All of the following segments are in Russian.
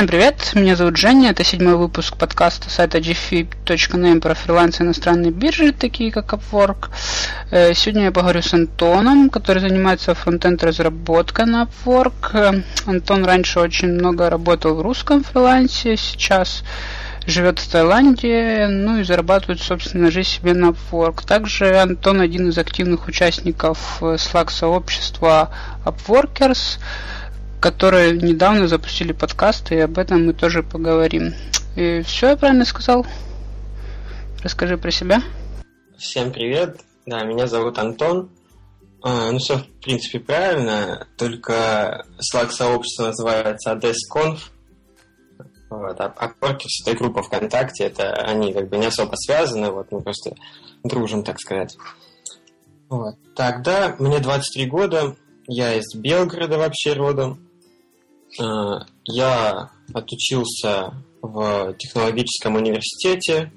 Всем привет, меня зовут Женя, это седьмой выпуск подкаста сайта gfib.name про фриланс иностранные биржи, такие как Upwork. Э, сегодня я поговорю с Антоном, который занимается фронтенд разработкой на Upwork. Антон раньше очень много работал в русском фрилансе, сейчас живет в Таиланде, ну и зарабатывает, собственно, жизнь себе на Upwork. Также Антон один из активных участников э, Slack-сообщества Upworkers которые недавно запустили подкаст, и об этом мы тоже поговорим. И все я правильно сказал? Расскажи про себя. Всем привет. Да, меня зовут Антон. А, ну, все, в принципе, правильно, только Slack сообщество называется AdesConf. Вот, а, а Quarkers это группа ВКонтакте, это они как бы не особо связаны, вот мы просто дружим, так сказать. Вот. Тогда мне 23 года, я из Белгорода вообще родом. Э, я отучился в технологическом университете.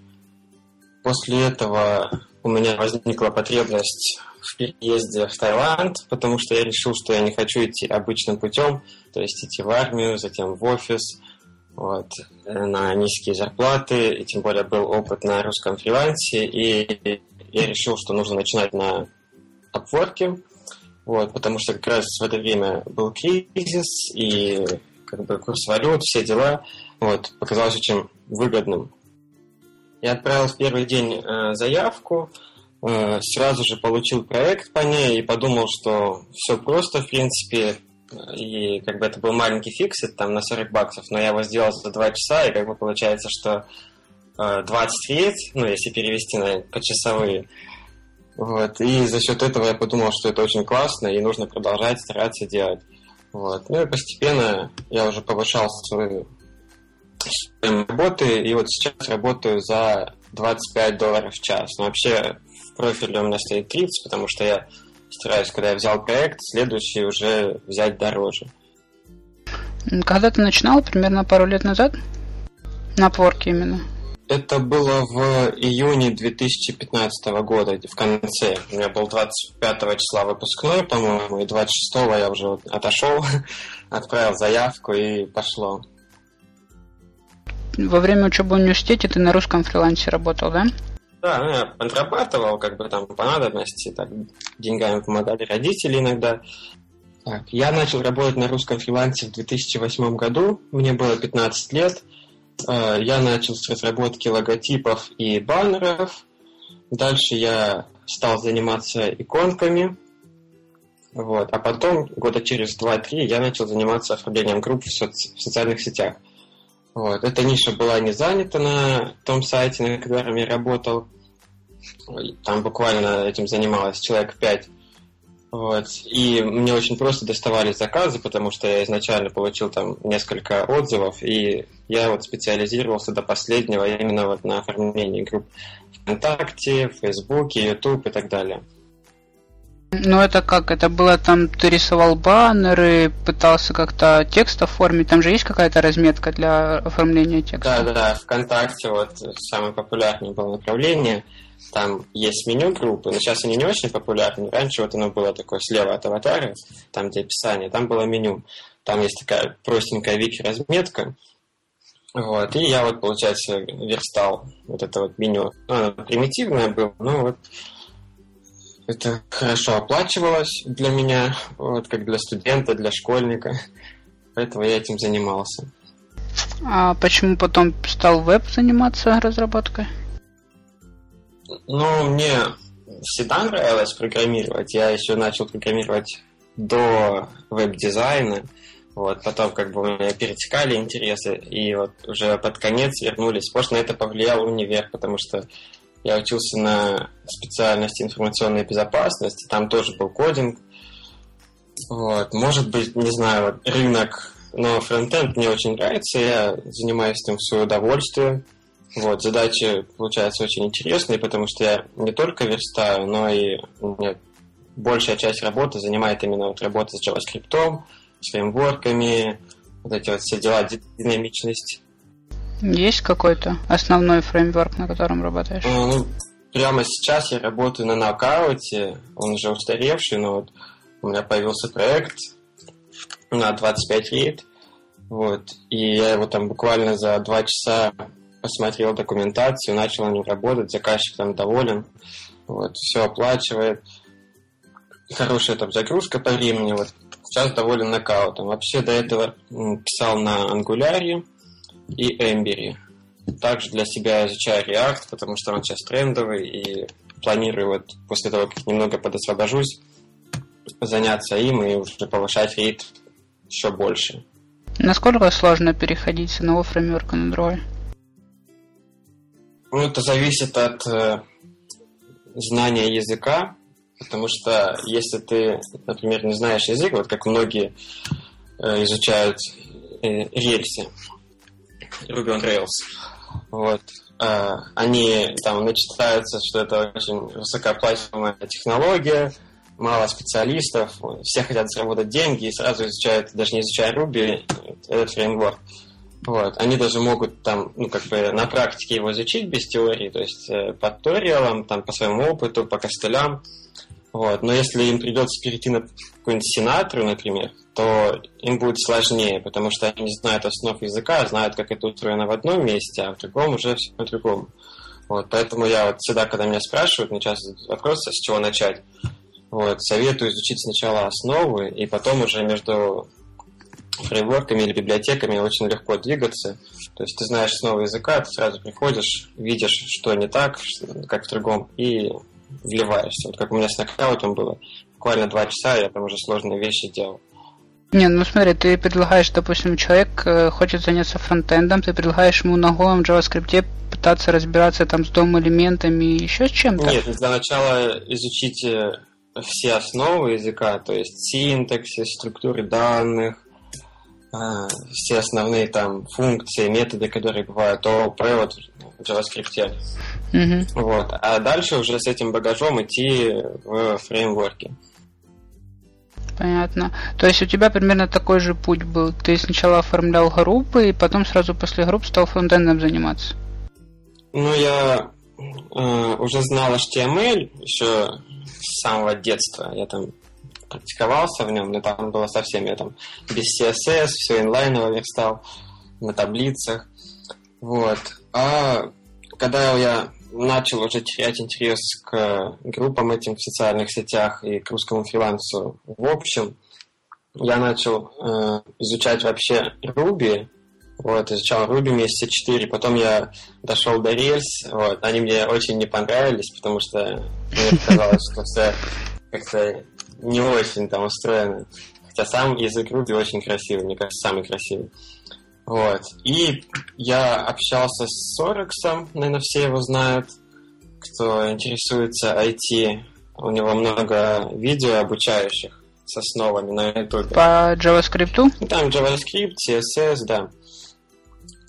После этого у меня возникла потребность в переезде в Таиланд, потому что я решил, что я не хочу идти обычным путем, то есть идти в армию, затем в офис, вот, на низкие зарплаты, и тем более был опыт на русском фрилансе, и я решил, что нужно начинать на Upwork. Вот, потому что как раз в это время был кризис, и как бы курс валют, все дела. Вот, показалось очень выгодным. Я отправил в первый день э, заявку, э, сразу же получил проект по ней и подумал, что все просто, в принципе, и как бы это был маленький фиксит там на 40 баксов, но я его сделал за 2 часа, и как бы получается, что э, 20 рейд, ну, если перевести на почасовые, вот. И за счет этого я подумал, что это очень классно и нужно продолжать стараться делать. Вот. Ну и постепенно я уже повышал свою работы, и вот сейчас работаю за 25 долларов в час. Но вообще в профиле у меня стоит 30, потому что я стараюсь, когда я взял проект, следующий уже взять дороже. Когда ты начинал, примерно пару лет назад? На порке именно? Это было в июне 2015 года, в конце. У меня был 25 числа выпускной, по-моему, и 26 я уже отошел, отправил заявку и пошло. Во время учебы в университете ты на русском фрилансе работал, да? Да, ну, я подрабатывал, как бы там по надобности, так, деньгами помогали родители иногда. Так, я начал работать на русском фрилансе в 2008 году, мне было 15 лет – я начал с разработки логотипов и баннеров. Дальше я стал заниматься иконками. Вот. А потом, года через 2-3, я начал заниматься оформлением групп в, соци- в социальных сетях. Вот. Эта ниша была не занята на том сайте, на котором я работал. Там буквально этим занималось человек 5 вот. И мне очень просто доставали заказы, потому что я изначально получил там несколько отзывов, и я вот специализировался до последнего именно вот на оформлении групп ВКонтакте, Фейсбуке, Ютуб и так далее. Ну это как? Это было там, ты рисовал баннеры, пытался как-то текст оформить, там же есть какая-то разметка для оформления текста? Да, да, ВКонтакте вот самое популярное было направление – там есть меню группы, но сейчас они не очень популярны. Раньше вот оно было такое слева от аватара, там где описание, там было меню. Там есть такая простенькая вики-разметка. Вот, и я вот, получается, верстал вот это вот меню. Ну, оно примитивное было, но вот это хорошо оплачивалось для меня, вот как для студента, для школьника. Поэтому я этим занимался. А почему потом стал веб заниматься разработкой? Ну, мне всегда нравилось программировать. Я еще начал программировать до веб-дизайна. Вот, потом как бы у меня перетекали интересы, и вот уже под конец вернулись. Может, на это повлиял универ, потому что я учился на специальности информационной безопасности, там тоже был кодинг. Вот, может быть, не знаю, рынок, но фронтенд мне очень нравится, я занимаюсь этим в свое удовольствие. Вот, задачи получаются очень интересные, потому что я не только верстаю, но и мне большая часть работы занимает именно вот работа с JavaScript, фреймворками, вот эти вот все дела, динамичность. Есть какой-то основной фреймворк, на котором работаешь? А, ну, прямо сейчас я работаю на нокауте, он уже устаревший, но вот у меня появился проект на 25 лет, Вот. И я его там буквально за два часа посмотрел документацию, начал на нем работать, заказчик там доволен, вот, все оплачивает. Хорошая там загрузка по времени, вот сейчас доволен нокаутом. Вообще до этого писал на Angular и Ember. Также для себя изучаю React, потому что он сейчас трендовый, и планирую вот после того, как немного подосвобожусь, заняться им и уже повышать рейд еще больше. Насколько сложно переходить с одного фреймворка на другой? Ну, это зависит от э, знания языка, потому что если ты, например, не знаешь язык, вот как многие э, изучают э, рельсы, Ruby on Rails, вот, э, они там начитаются, что это очень высокооплачиваемая технология, мало специалистов, все хотят заработать деньги и сразу изучают, даже не изучая Ruby, этот фреймворк. Вот. Они даже могут там, ну, как бы на практике его изучить без теории, то есть э, по туториалам, там, по своему опыту, по костылям. Вот. Но если им придется перейти на какую-нибудь сенатору, например, то им будет сложнее, потому что они не знают основ языка, знают, как это устроено в одном месте, а в другом уже все по-другому. Вот, поэтому я вот всегда, когда меня спрашивают, мне часто вопрос, с чего начать, вот, советую изучить сначала основы, и потом уже между фреймворками или библиотеками очень легко двигаться. То есть ты знаешь основы языка, ты сразу приходишь, видишь, что не так, как в другом, и вливаешься. Вот как у меня с нокаутом было. Буквально два часа я там уже сложные вещи делал. Не, ну смотри, ты предлагаешь, допустим, человек э, хочет заняться фронтендом, ты предлагаешь ему на голом JavaScript пытаться разбираться там с дом элементами и еще с чем-то? Нет, для начала изучите все основы языка, то есть синтаксис, структуры данных, а, все основные там функции, методы, которые бывают, то провод в JavaScript. Mm-hmm. Вот. А дальше уже с этим багажом идти в фреймворке. Понятно. То есть у тебя примерно такой же путь был. Ты сначала оформлял группы, и потом сразу после групп стал фронтендом заниматься. Ну, я э, уже знал HTML еще с самого детства. Я там практиковался в нем, но там было совсем, я там без CSS, все инлайново верстал на таблицах. Вот. А когда я начал уже терять интерес к группам этим в социальных сетях и к русскому фрилансу в общем, я начал э, изучать вообще Ruby, вот, изучал Ruby месяца 4, потом я дошел до Rails, вот, они мне очень не понравились, потому что мне казалось, что все как-то не очень там устроены. Хотя сам язык Ruby очень красивый, мне кажется, самый красивый. Вот. И я общался с Сорексом, наверное, все его знают, кто интересуется IT. У него много видео обучающих с основами на YouTube. По JavaScript? Там JavaScript, CSS, да.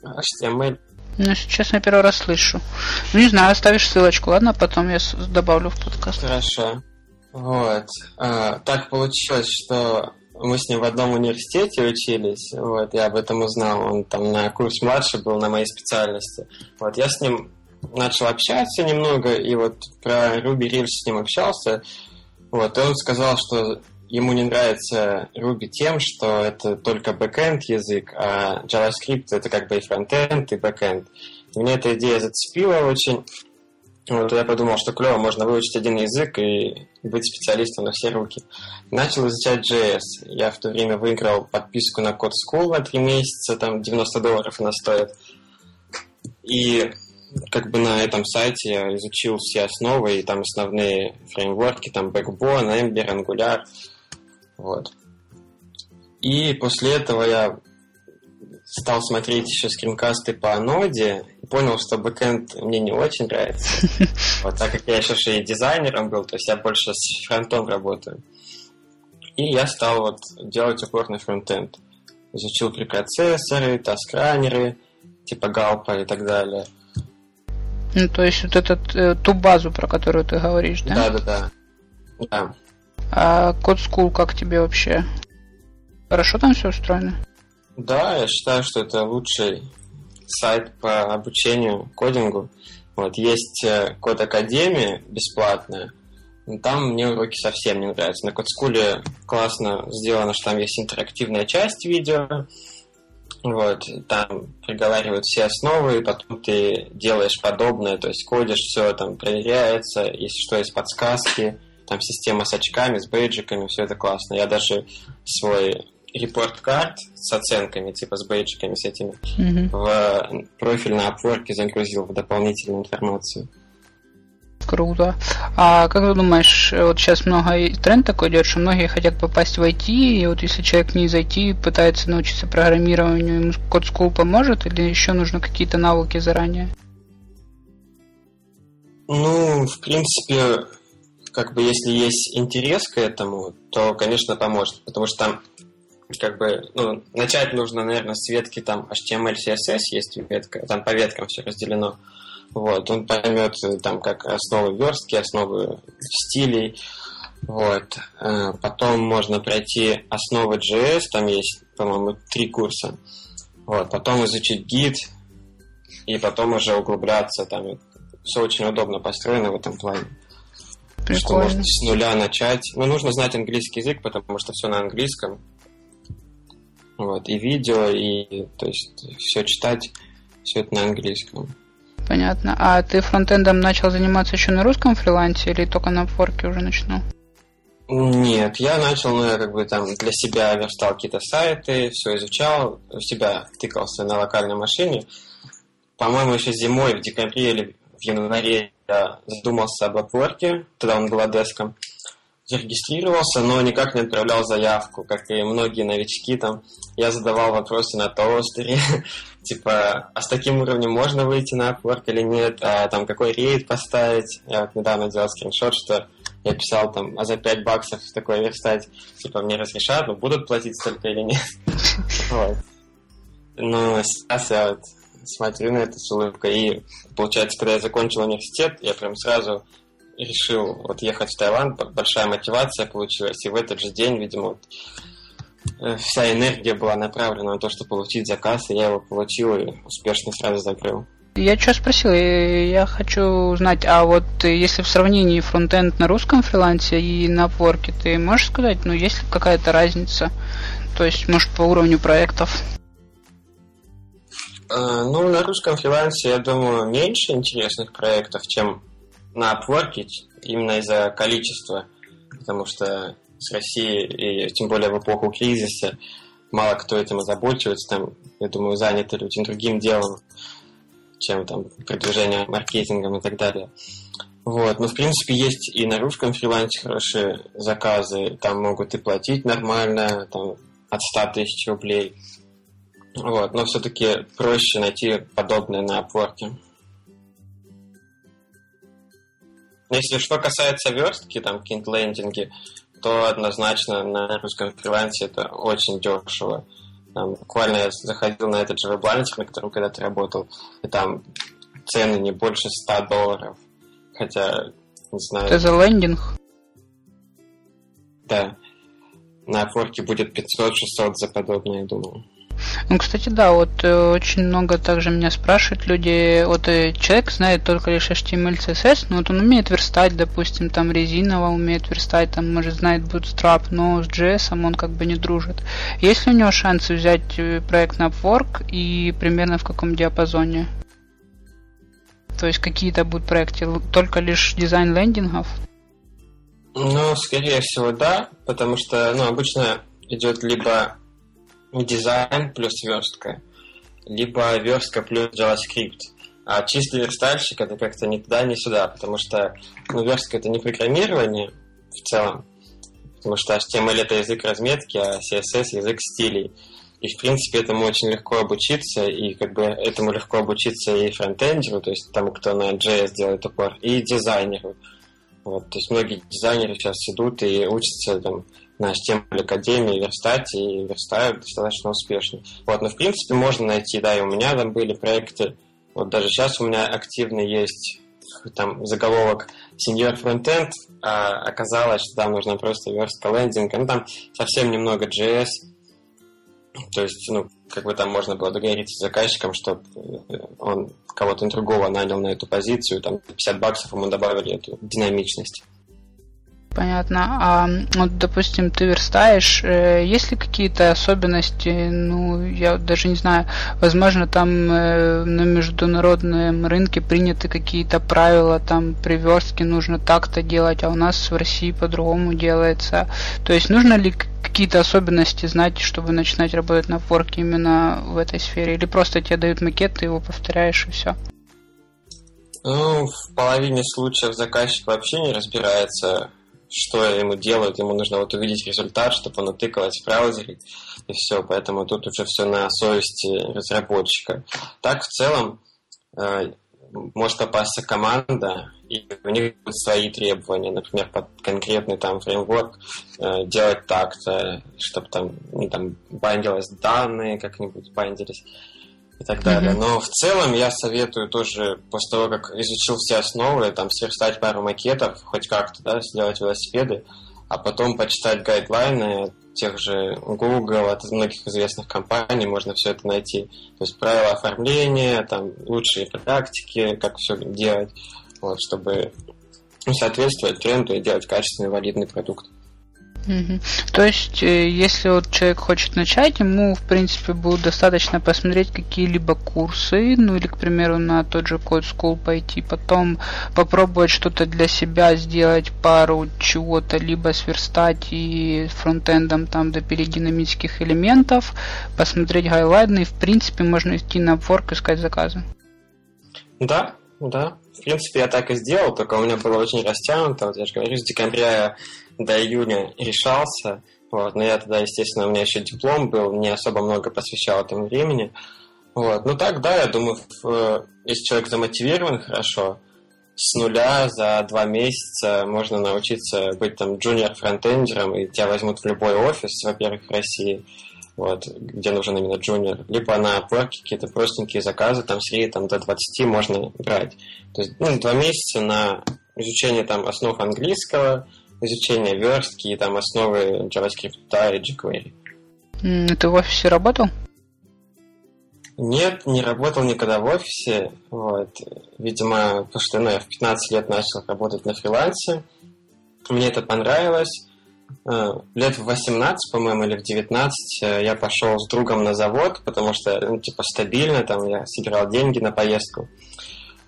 HTML. Ну, сейчас я первый раз слышу. Ну, не знаю, оставишь ссылочку, ладно? Потом я добавлю в подкаст. Хорошо. Вот. А, так получилось, что мы с ним в одном университете учились, вот, я об этом узнал, он там на курс младше был на моей специальности. Вот, я с ним начал общаться немного, и вот про Ruby Rails с ним общался, вот, и он сказал, что ему не нравится Ruby тем, что это только backend язык, а JavaScript это как бы и frontend, и backend. Меня эта идея зацепила очень, вот я подумал, что клево, можно выучить один язык и быть специалистом на все руки. Начал изучать JS. Я в то время выиграл подписку на Code School на три месяца, там 90 долларов она стоит. И как бы на этом сайте я изучил все основы, и там основные фреймворки, там Backbone, Ember, Angular. Вот. И после этого я стал смотреть еще скринкасты по ноде понял, что бэкэнд мне не очень нравится. Вот, так как я еще и дизайнером был, то есть я больше с фронтом работаю. И я стал вот делать упор на фронтенд. Изучил препроцессоры, таскранеры, типа галпа и так далее. Ну, то есть вот этот, э, ту базу, про которую ты говоришь, да? Да, да, да. да. А Code School как тебе вообще? Хорошо там все устроено? Да, я считаю, что это лучший сайт по обучению кодингу. Вот есть э, Код Академия бесплатная, но там мне уроки совсем не нравятся. На Кодскуле классно сделано, что там есть интерактивная часть видео, Вот, там приговаривают все основы, потом ты делаешь подобное, то есть кодишь, все там проверяется, если что, есть подсказки, там система с очками, с бейджиками, все это классно. Я даже свой репорт-карт с оценками, типа с бейджиками, с этими, mm-hmm. в профиль на Upwork загрузил в дополнительную информацию. Круто. А как ты думаешь, вот сейчас много тренд такой идет, что многие хотят попасть в IT, и вот если человек не из IT пытается научиться программированию, ему код School поможет, или еще нужно какие-то навыки заранее? Ну, в принципе, как бы если есть интерес к этому, то, конечно, поможет, потому что там как бы, ну, начать нужно, наверное, с ветки там HTML, CSS есть ветка, там по веткам все разделено. Вот, он поймет там как основы верстки, основы стилей. Вот. Э, потом можно пройти основы JS, там есть, по-моему, три курса. Вот. Потом изучить гид, и потом уже углубляться. Там все очень удобно построено в этом плане. Прикольно. Что можно с нуля начать. Но нужно знать английский язык, потому что все на английском. Вот, и видео, и то есть все читать, все это на английском. Понятно. А ты фронтендом начал заниматься еще на русском фрилансе или только на форке уже начинал? Нет, я начал, ну, я как бы там для себя верстал какие-то сайты, все изучал, у себя тыкался на локальной машине. По-моему, еще зимой, в декабре или в январе я задумался об Upwork, тогда он был адеском зарегистрировался, но никак не отправлял заявку, как и многие новички там. Я задавал вопросы на тостере, типа, а с таким уровнем можно выйти на Upwork или нет, а там какой рейд поставить. Я вот недавно делал скриншот, что я писал там, а за 5 баксов такое верстать, типа, мне разрешат, но будут платить столько или нет. Вот. Но сейчас я вот смотрю на это с улыбкой, и получается, когда я закончил университет, я прям сразу решил вот ехать в Таиланд, большая мотивация получилась, и в этот же день, видимо, вот, вся энергия была направлена на то, чтобы получить заказ, и я его получил и успешно сразу закрыл. Я что спросил, я хочу узнать, а вот если в сравнении фронтенд на русском фрилансе и на Upwork, ты можешь сказать, ну, есть ли какая-то разница? То есть, может, по уровню проектов? Э, ну, на русском фрилансе, я думаю, меньше интересных проектов, чем на Upwork именно из-за количества, потому что с Россией, и тем более в эпоху кризиса, мало кто этим озабочивается, там, я думаю, заняты люди другим делом, чем там продвижение маркетингом и так далее. Вот, но в принципе есть и на русском фрилансе хорошие заказы, там могут и платить нормально, там от 100 тысяч рублей. Вот, но все-таки проще найти подобное на Upwork. Если что касается верстки, там, какие-нибудь лендинги, то однозначно на русском фрилансе это очень дешево. Там, буквально я заходил на этот же веб-лайнер, на котором когда-то работал, и там цены не больше 100 долларов. Хотя, не знаю... Это за лендинг? Да. На форке будет 500-600 за подобное, я думаю. Ну, кстати, да, вот э, очень много также меня спрашивают люди, вот э, человек знает только лишь HTML, CSS, но вот он умеет верстать, допустим, там резиново умеет верстать, там, может, знает Bootstrap, но с JS он как бы не дружит. Есть ли у него шансы взять э, проект на Upwork и примерно в каком диапазоне? То есть какие-то будут проекты, только лишь дизайн лендингов? Ну, скорее всего, да, потому что, ну, обычно идет либо дизайн плюс верстка, либо верстка плюс JavaScript. А чистый верстальщик это как-то ни туда, ни сюда, потому что ну, верстка это не программирование в целом, потому что HTML это язык разметки, а CSS язык стилей. И, в принципе, этому очень легко обучиться, и как бы этому легко обучиться и фронтендеру, то есть тому, кто на JS делает упор, и дизайнеру. Вот, то есть многие дизайнеры сейчас идут и учатся там, на HTML Академии верстать и верстают достаточно успешно. Вот, но в принципе можно найти, да, и у меня там были проекты, вот даже сейчас у меня активно есть там заголовок senior frontend, а оказалось, что там нужно просто верстка лендинга, ну там совсем немного JS, то есть, ну, как бы там можно было договориться с заказчиком, чтобы э, он кого-то другого нанял на эту позицию, там 50 баксов ему добавили эту динамичность. Понятно. А вот, допустим, ты верстаешь, э, есть ли какие-то особенности, ну, я даже не знаю, возможно, там э, на международном рынке приняты какие-то правила, там при верстке нужно так-то делать, а у нас в России по-другому делается. То есть нужно ли какие-то особенности знать, чтобы начинать работать на форке именно в этой сфере? Или просто тебе дают макет, ты его повторяешь и все? Ну, в половине случаев заказчик вообще не разбирается что ему делают, ему нужно вот увидеть результат, чтобы он утыкалось в браузере, и все, поэтому тут уже все на совести разработчика. Так, в целом, э, может попасться команда, и у них будут свои требования, например, под конкретный там фреймворк э, делать так-то, чтобы там, ну, там бандилось данные, как-нибудь бандились и так далее. Mm-hmm. Но в целом я советую тоже, после того, как изучил все основы, там, сверстать пару макетов, хоть как-то, да, сделать велосипеды, а потом почитать гайдлайны тех же Google, от многих известных компаний можно все это найти. То есть правила оформления, там, лучшие практики, как все делать, вот, чтобы соответствовать тренду и делать качественный, валидный продукт. То есть, э, если вот человек хочет начать, ему, в принципе, будет достаточно посмотреть какие-либо курсы, ну или, к примеру, на тот же Code School пойти, потом попробовать что-то для себя сделать, пару чего-то, либо сверстать и фронтендом там допилить динамических элементов, посмотреть гайлайны, и, в принципе, можно идти на Upwork искать заказы. Да, да. В принципе, я так и сделал, только у меня было очень растянуто. Вот я же говорю, с декабря я до июня решался. Вот, но я тогда, естественно, у меня еще диплом был, не особо много посвящал этому времени. Вот. Ну так, да, я думаю, если человек замотивирован хорошо, с нуля за два месяца можно научиться быть там junior-фронтендером, и тебя возьмут в любой офис, во-первых, в России, вот, где нужен именно junior, либо на Upwork какие-то простенькие заказы, там среди там, до 20 можно брать. То есть, ну, два месяца на изучение там основ английского, изучение верстки и там основы JavaScript и jQuery. Ты в офисе работал? Нет, не работал никогда в офисе. Вот. Видимо, потому что ну, я в 15 лет начал работать на фрилансе. Мне это понравилось. Э, лет в 18, по-моему, или в 19 э, я пошел с другом на завод, потому что, ну, типа, стабильно, там я собирал деньги на поездку.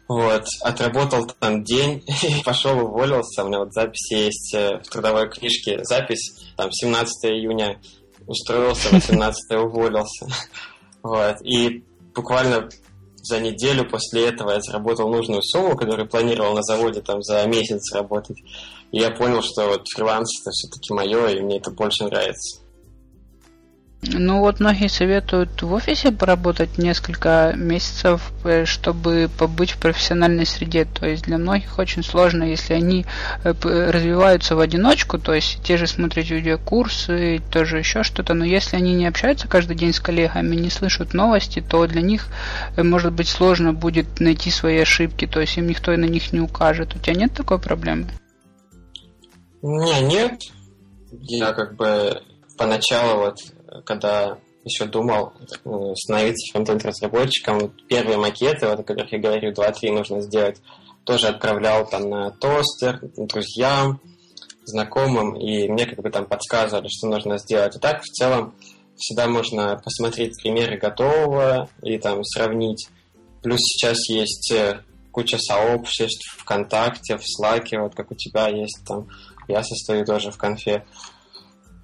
Вот, отработал там день, пошел уволился. У меня вот запись есть э, в трудовой книжке. Запись, там, 17 июня устроился, 18 уволился. Вот, и буквально за неделю после этого я заработал нужную сумму, которую планировал на заводе там за месяц работать. И я понял, что вот фриланс это все-таки мое, и мне это больше нравится. Ну вот многие советуют в офисе поработать несколько месяцев, э, чтобы побыть в профессиональной среде. То есть для многих очень сложно, если они э, развиваются в одиночку, то есть те же смотреть видеокурсы, тоже еще что-то, но если они не общаются каждый день с коллегами, не слышат новости, то для них э, может быть сложно будет найти свои ошибки, то есть им никто на них не укажет. У тебя нет такой проблемы? Меня нет. Я как бы поначалу вот когда еще думал э, становиться фронтенд-разработчиком, первые макеты, вот, о которых я говорю, 2-3 нужно сделать, тоже отправлял там на тостер, друзьям, знакомым, и мне как бы там подсказывали, что нужно сделать. И так, в целом, всегда можно посмотреть примеры готового и там сравнить. Плюс сейчас есть э, куча сообществ ВКонтакте, в Слаке, вот как у тебя есть там, я состою тоже в конфе.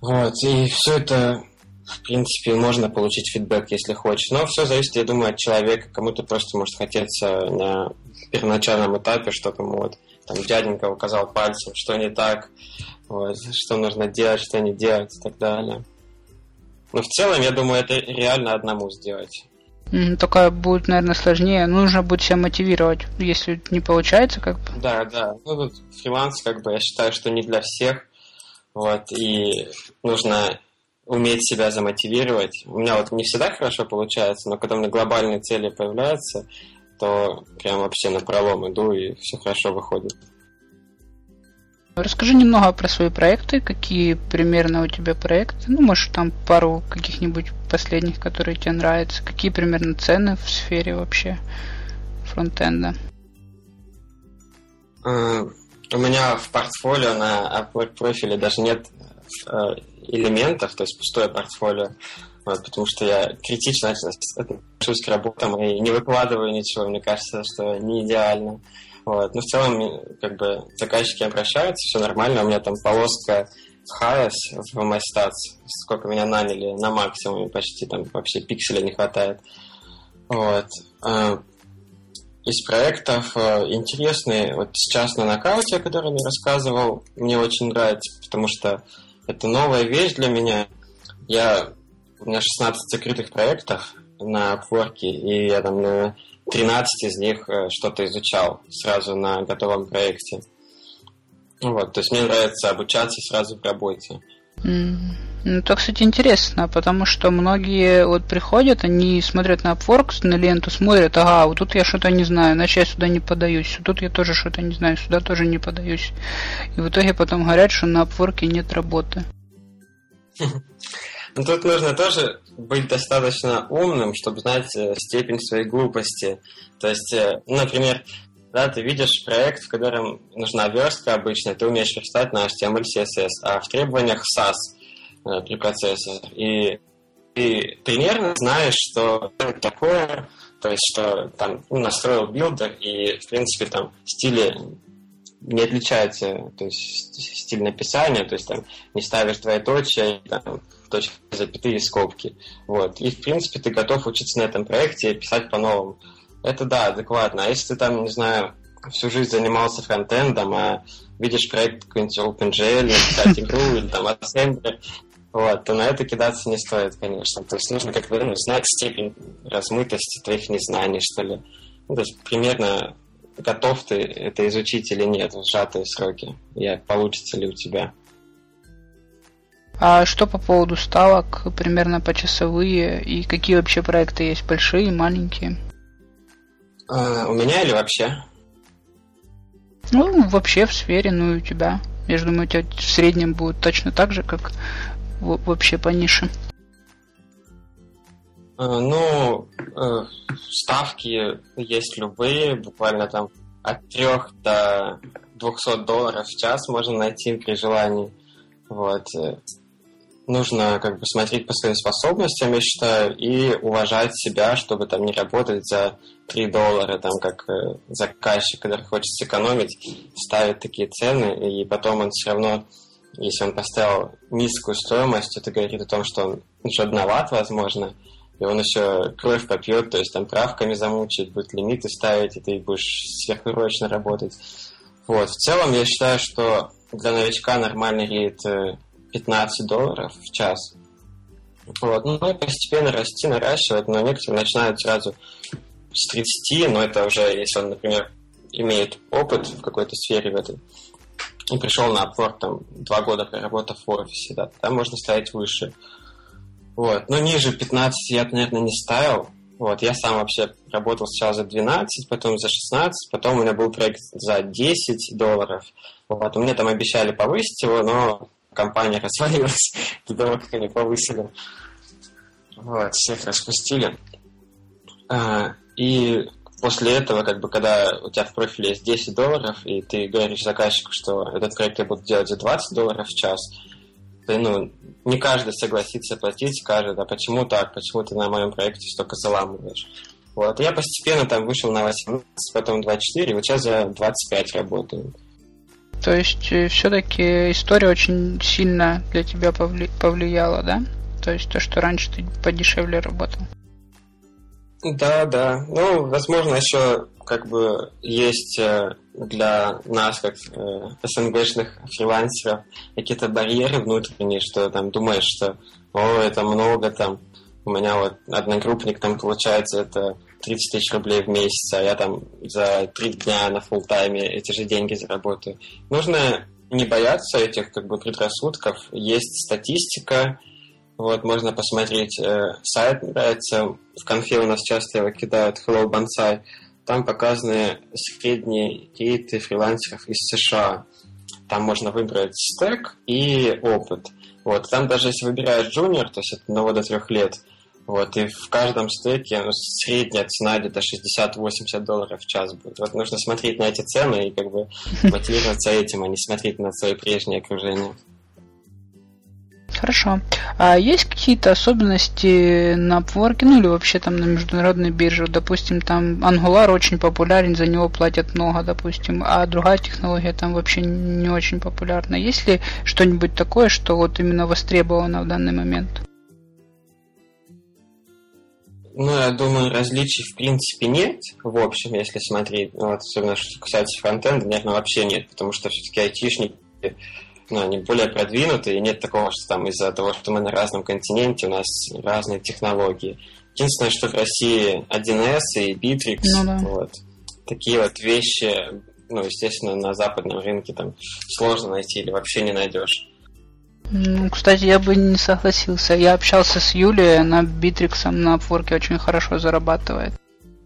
Вот, и все это в принципе, можно получить фидбэк, если хочешь. Но все зависит, я думаю, от человека. Кому-то просто может хотеться на первоначальном этапе, чтобы ему вот там дяденька указал пальцем, что не так, вот, что нужно делать, что не делать и так далее. Но в целом, я думаю, это реально одному сделать. Только будет, наверное, сложнее. Нужно будет себя мотивировать, если не получается, как бы. Да, да. Ну, тут фриланс, как бы, я считаю, что не для всех. Вот, и нужно уметь себя замотивировать. У меня вот не всегда хорошо получается, но когда у меня глобальные цели появляются, то прям вообще на пролом иду и все хорошо выходит. Расскажи немного про свои проекты, какие примерно у тебя проекты, ну, может, там пару каких-нибудь последних, которые тебе нравятся, какие примерно цены в сфере вообще фронтенда? А, у меня в портфолио на профиле даже нет э, элементов, то есть пустое портфолио, вот, потому что я критично отношусь к работам и не выкладываю ничего, мне кажется, что не идеально. Вот. Но в целом, как бы, заказчики обращаются, все нормально, у меня там полоска Хайас в MyStats, сколько меня наняли на максимуме почти, там вообще пикселя не хватает. Вот. Э, из проектов э, интересные, вот сейчас на нокауте, о котором я рассказывал, мне очень нравится, потому что это новая вещь для меня. Я, у меня 16 закрытых проектов на Upwork, и я там на 13 из них э, что-то изучал сразу на готовом проекте. Вот, то есть мне нравится обучаться сразу в работе. Ну, это, кстати, интересно, потому что многие вот приходят, они смотрят на Upwork, на ленту, смотрят, ага, вот тут я что-то не знаю, иначе я сюда не подаюсь, тут я тоже что-то не знаю, сюда тоже не подаюсь. И в итоге потом говорят, что на Upwork нет работы. Ну, тут нужно тоже быть достаточно умным, чтобы знать э, степень своей глупости. То есть, э, например, да, ты видишь проект, в котором нужна верстка обычно, ты умеешь верстать на HTML, CSS, а в требованиях SASS препроцессор. И ты примерно знаешь, что такое, то есть, что там ну, настроил builder, и, в принципе, там стили не отличаются, то есть стиль написания, то есть там не ставишь двоеточие, там, точки, запятые, скобки. Вот. И, в принципе, ты готов учиться на этом проекте писать по-новому. Это да, адекватно. А если ты там, не знаю, всю жизнь занимался фронтендом, а видишь проект какой-нибудь OpenGL, писать игру или там Assembly, вот, то на это кидаться не стоит, конечно. То есть нужно как бы ну, знать степень размытости твоих незнаний, что ли. Ну, то есть примерно готов ты это изучить или нет в сжатые сроки, и получится ли у тебя. А что по поводу ставок, примерно почасовые, и какие вообще проекты есть, большие и маленькие? А, у меня или вообще? Ну, вообще в сфере, ну и у тебя. Я же думаю, у тебя в среднем будет точно так же, как вообще по нише. А, ну, э, ставки есть любые, буквально там от 3 до 200 долларов в час можно найти при желании. Вот нужно как бы смотреть по своим способностям, я считаю, и уважать себя, чтобы там не работать за 3 доллара, там как э, заказчик, который хочет сэкономить, ставит такие цены, и потом он все равно, если он поставил низкую стоимость, это говорит о том, что он жадноват, возможно, и он еще кровь попьет, то есть там правками замучить, будет лимиты ставить, и ты будешь сверхурочно работать. Вот. В целом, я считаю, что для новичка нормальный рейд 15 долларов в час. Вот. Ну и постепенно расти, наращивать, но некоторые начинают сразу с 30, но это уже, если он, например, имеет опыт в какой-то сфере в этой, и пришел на Upwork, там, два года проработав в офисе, да, там можно ставить выше. Вот. Но ниже 15 я, наверное, не ставил. Вот. Я сам вообще работал сначала за 12, потом за 16, потом у меня был проект за 10 долларов. Вот. У меня там обещали повысить его, но компания развалилась до того, как они повысили. Вот, всех распустили. А, и после этого, как бы, когда у тебя в профиле есть 10 долларов, и ты говоришь заказчику, что этот проект я буду делать за 20 долларов в час, ты, ну, не каждый согласится платить, скажет, а почему так, почему ты на моем проекте столько заламываешь. Вот, я постепенно там вышел на 18, потом 24, вот сейчас я 25 работаю. То есть э, все-таки история очень сильно для тебя повли- повлияла, да? То есть то, что раньше ты подешевле работал. Да, да. Ну, возможно, еще как бы есть э, для нас, как э, СНГшных фрилансеров, какие-то барьеры внутренние, что там думаешь, что о, это много там. У меня вот одногруппник там получается это 30 тысяч рублей в месяц, а я там за три дня на фул тайме эти же деньги заработаю. Нужно не бояться этих как бы предрассудков. Есть статистика, вот, можно посмотреть э, сайт, нравится, в конфе у нас часто его кидают, Hello Bonsai, там показаны средние рейты фрилансеров из США. Там можно выбрать стек и опыт. Вот, там даже если выбираешь джуниор, то есть от 1 до 3 лет, Вот, и в каждом стеке ну, средняя цена где-то 60-80 долларов в час будет. Вот нужно смотреть на эти цены и как бы мотивироваться этим, а не смотреть на свое прежнее окружение. Хорошо. А есть какие-то особенности на Upwork, ну или вообще там на международной бирже? Допустим, там Angular очень популярен, за него платят много, допустим, а другая технология там вообще не очень популярна. Есть ли что-нибудь такое, что вот именно востребовано в данный момент? Ну, я думаю, различий в принципе нет, в общем, если смотреть, ну, вот, особенно что касается фронтенда, наверное, вообще нет, потому что все-таки айтишники, ну, они более продвинутые, и нет такого, что там из-за того, что мы на разном континенте, у нас разные технологии. Единственное, что в России 1С и Bittrex, ну, да. вот, такие вот вещи, ну, естественно, на западном рынке там сложно найти или вообще не найдешь. Ну, кстати, я бы не согласился. Я общался с Юлией, она битриксом на Upwork очень хорошо зарабатывает.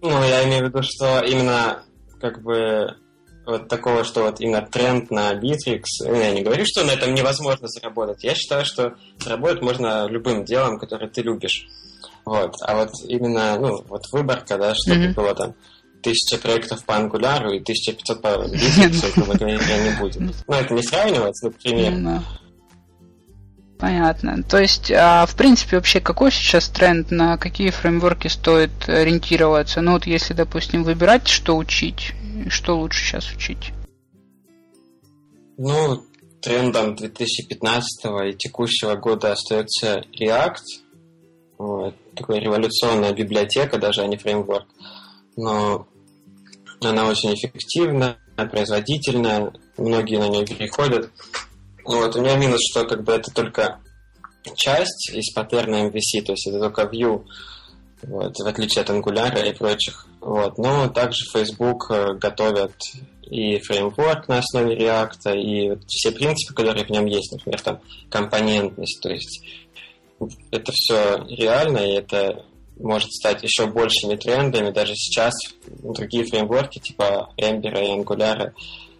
Ну, я имею в виду, что именно как бы вот такого, что вот именно тренд на Bittrex, ну, я не говорю, что на этом невозможно заработать. Я считаю, что заработать можно любым делом, которое ты любишь. Вот. А вот именно, ну, вот выборка, да, чтобы mm-hmm. было там тысяча проектов по Angular и 1500 по Bittrex, грубо говоря, не будет. Ну, это не сравнивать, но, к примеру. Понятно. То есть, а, в принципе, вообще какой сейчас тренд, на какие фреймворки стоит ориентироваться? Ну вот если, допустим, выбирать, что учить, что лучше сейчас учить? Ну, трендом 2015 и текущего года остается React. Вот. Такая революционная библиотека, даже а не фреймворк. Но она очень эффективна, производительная, многие на нее переходят. Вот, у меня минус, что как бы это только часть из паттерна MVC, то есть это только view, вот, в отличие от Angular и прочих. Вот. Но также Facebook э, готовят и фреймворк на основе React, и вот все принципы, которые в нем есть, например, там компонентность, то есть это все реально, и это может стать еще большими трендами. Даже сейчас другие фреймворки, типа Ember и Angular,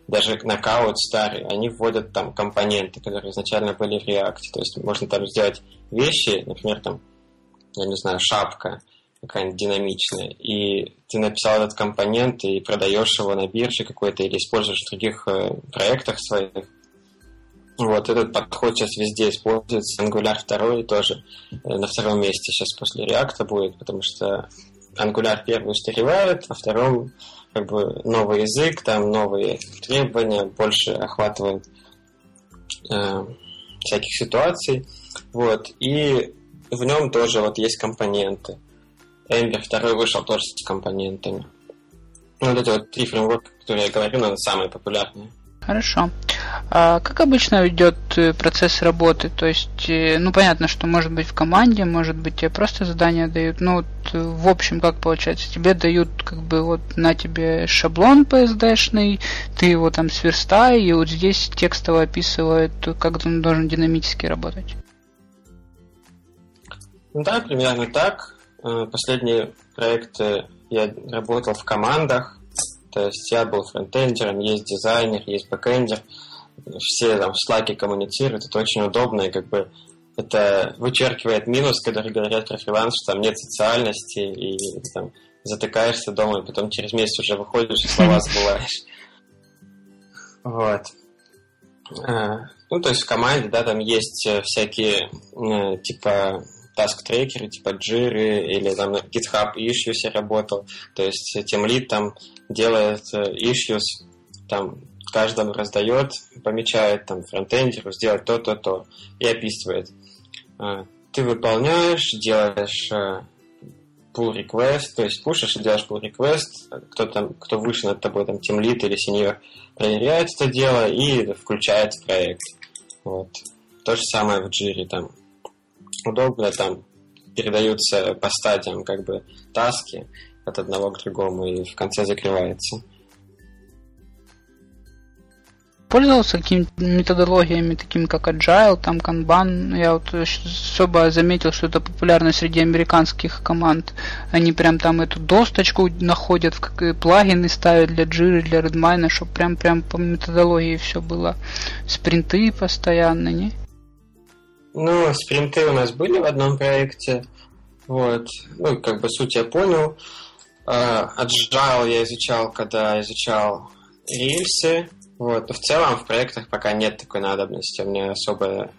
даже нокаут старый, они вводят там компоненты, которые изначально были в React. То есть можно там сделать вещи, например, там, я не знаю, шапка какая-нибудь динамичная, и ты написал этот компонент и продаешь его на бирже какой-то или используешь в других э, проектах своих. Вот, этот подход сейчас везде используется. Angular 2 тоже э, на втором месте сейчас после React будет, потому что Angular 1 устаревает, во втором как бы новый язык, там новые требования, больше охватывает э, всяких ситуаций. Вот. И в нем тоже вот есть компоненты. Ember второй вышел тоже с компонентами. Ну, вот эти вот три фреймворка, которые я говорю, наверное, самые популярные. Хорошо. А как обычно идет э, процесс работы? То есть, э, ну понятно, что может быть в команде, может быть тебе просто задания дают. Ну вот э, в общем как получается? Тебе дают как бы вот на тебе шаблон PSD-шный, ты его там сверстай, и вот здесь текстово описывает, как он должен динамически работать. Ну да, примерно так. Последние проекты я работал в командах, то есть я был фронтендером, есть дизайнер, есть бэкендер. Все там в Slack е коммуницируют, это очень удобно, и как бы это вычеркивает минус, который говорят про фриланс, что там нет социальности, и там затыкаешься дома, и потом через месяц уже выходишь и слова забываешь. Вот. А, ну, то есть в команде, да, там есть э, всякие, э, типа, таск-трекеры, типа Jira, или там GitHub Issues я работал. То есть тем лид там делает э, issues, там каждому раздает, помечает там фронтендеру сделать то, то, и описывает. А, ты выполняешь, делаешь э, pull request, то есть пушишь и делаешь pull request, кто там, кто выше над тобой, там, тем лид или senior, проверяет это дело и включает в проект. Вот. То же самое в Jira, там, удобно, там, передаются по стадиям, как бы, таски, от одного к другому и в конце закрывается. Пользовался какими-то методологиями, такими как Agile, там Kanban. Я вот особо заметил, что это популярно среди американских команд. Они прям там эту досточку находят, в плагины ставят для Jira, для Redmine, чтобы прям прям по методологии все было. Спринты постоянно, не? Ну, спринты у нас были в одном проекте. Вот. Ну, как бы суть я понял. Agile я изучал, когда изучал рельсы. Вот. Но в целом в проектах пока нет такой надобности. У меня особо...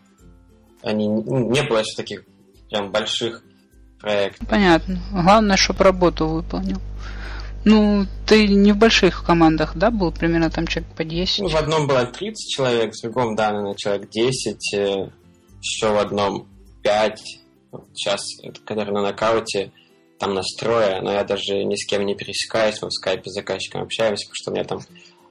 Они... Ну, не было еще таких прям больших проектов. Понятно. Главное, чтобы работу выполнил. Ну, ты не в больших командах, да, был примерно там человек по 10? Ну, в одном было 30 человек, в другом, да, наверное, человек 10, э, еще в одном 5. Сейчас, который на нокауте, там настроя, но я даже ни с кем не пересекаюсь, мы в скайпе с заказчиком общаемся, потому что у меня там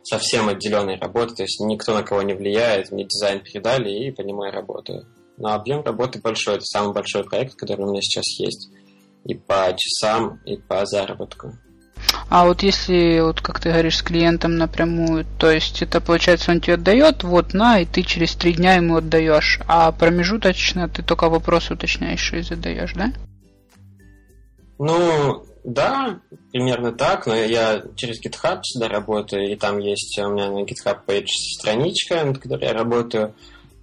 совсем отделенная работа, то есть никто на кого не влияет, мне дизайн передали и по нему я работаю. Но объем работы большой, это самый большой проект, который у меня сейчас есть. И по часам, и по заработку. А вот если, вот как ты говоришь, с клиентом напрямую, то есть это получается он тебе отдает, вот на, и ты через три дня ему отдаешь, а промежуточно ты только вопрос уточняешь и задаешь, да? Ну, да, примерно так, но я через GitHub сюда работаю, и там есть у меня на GitHub page страничка, над которой я работаю,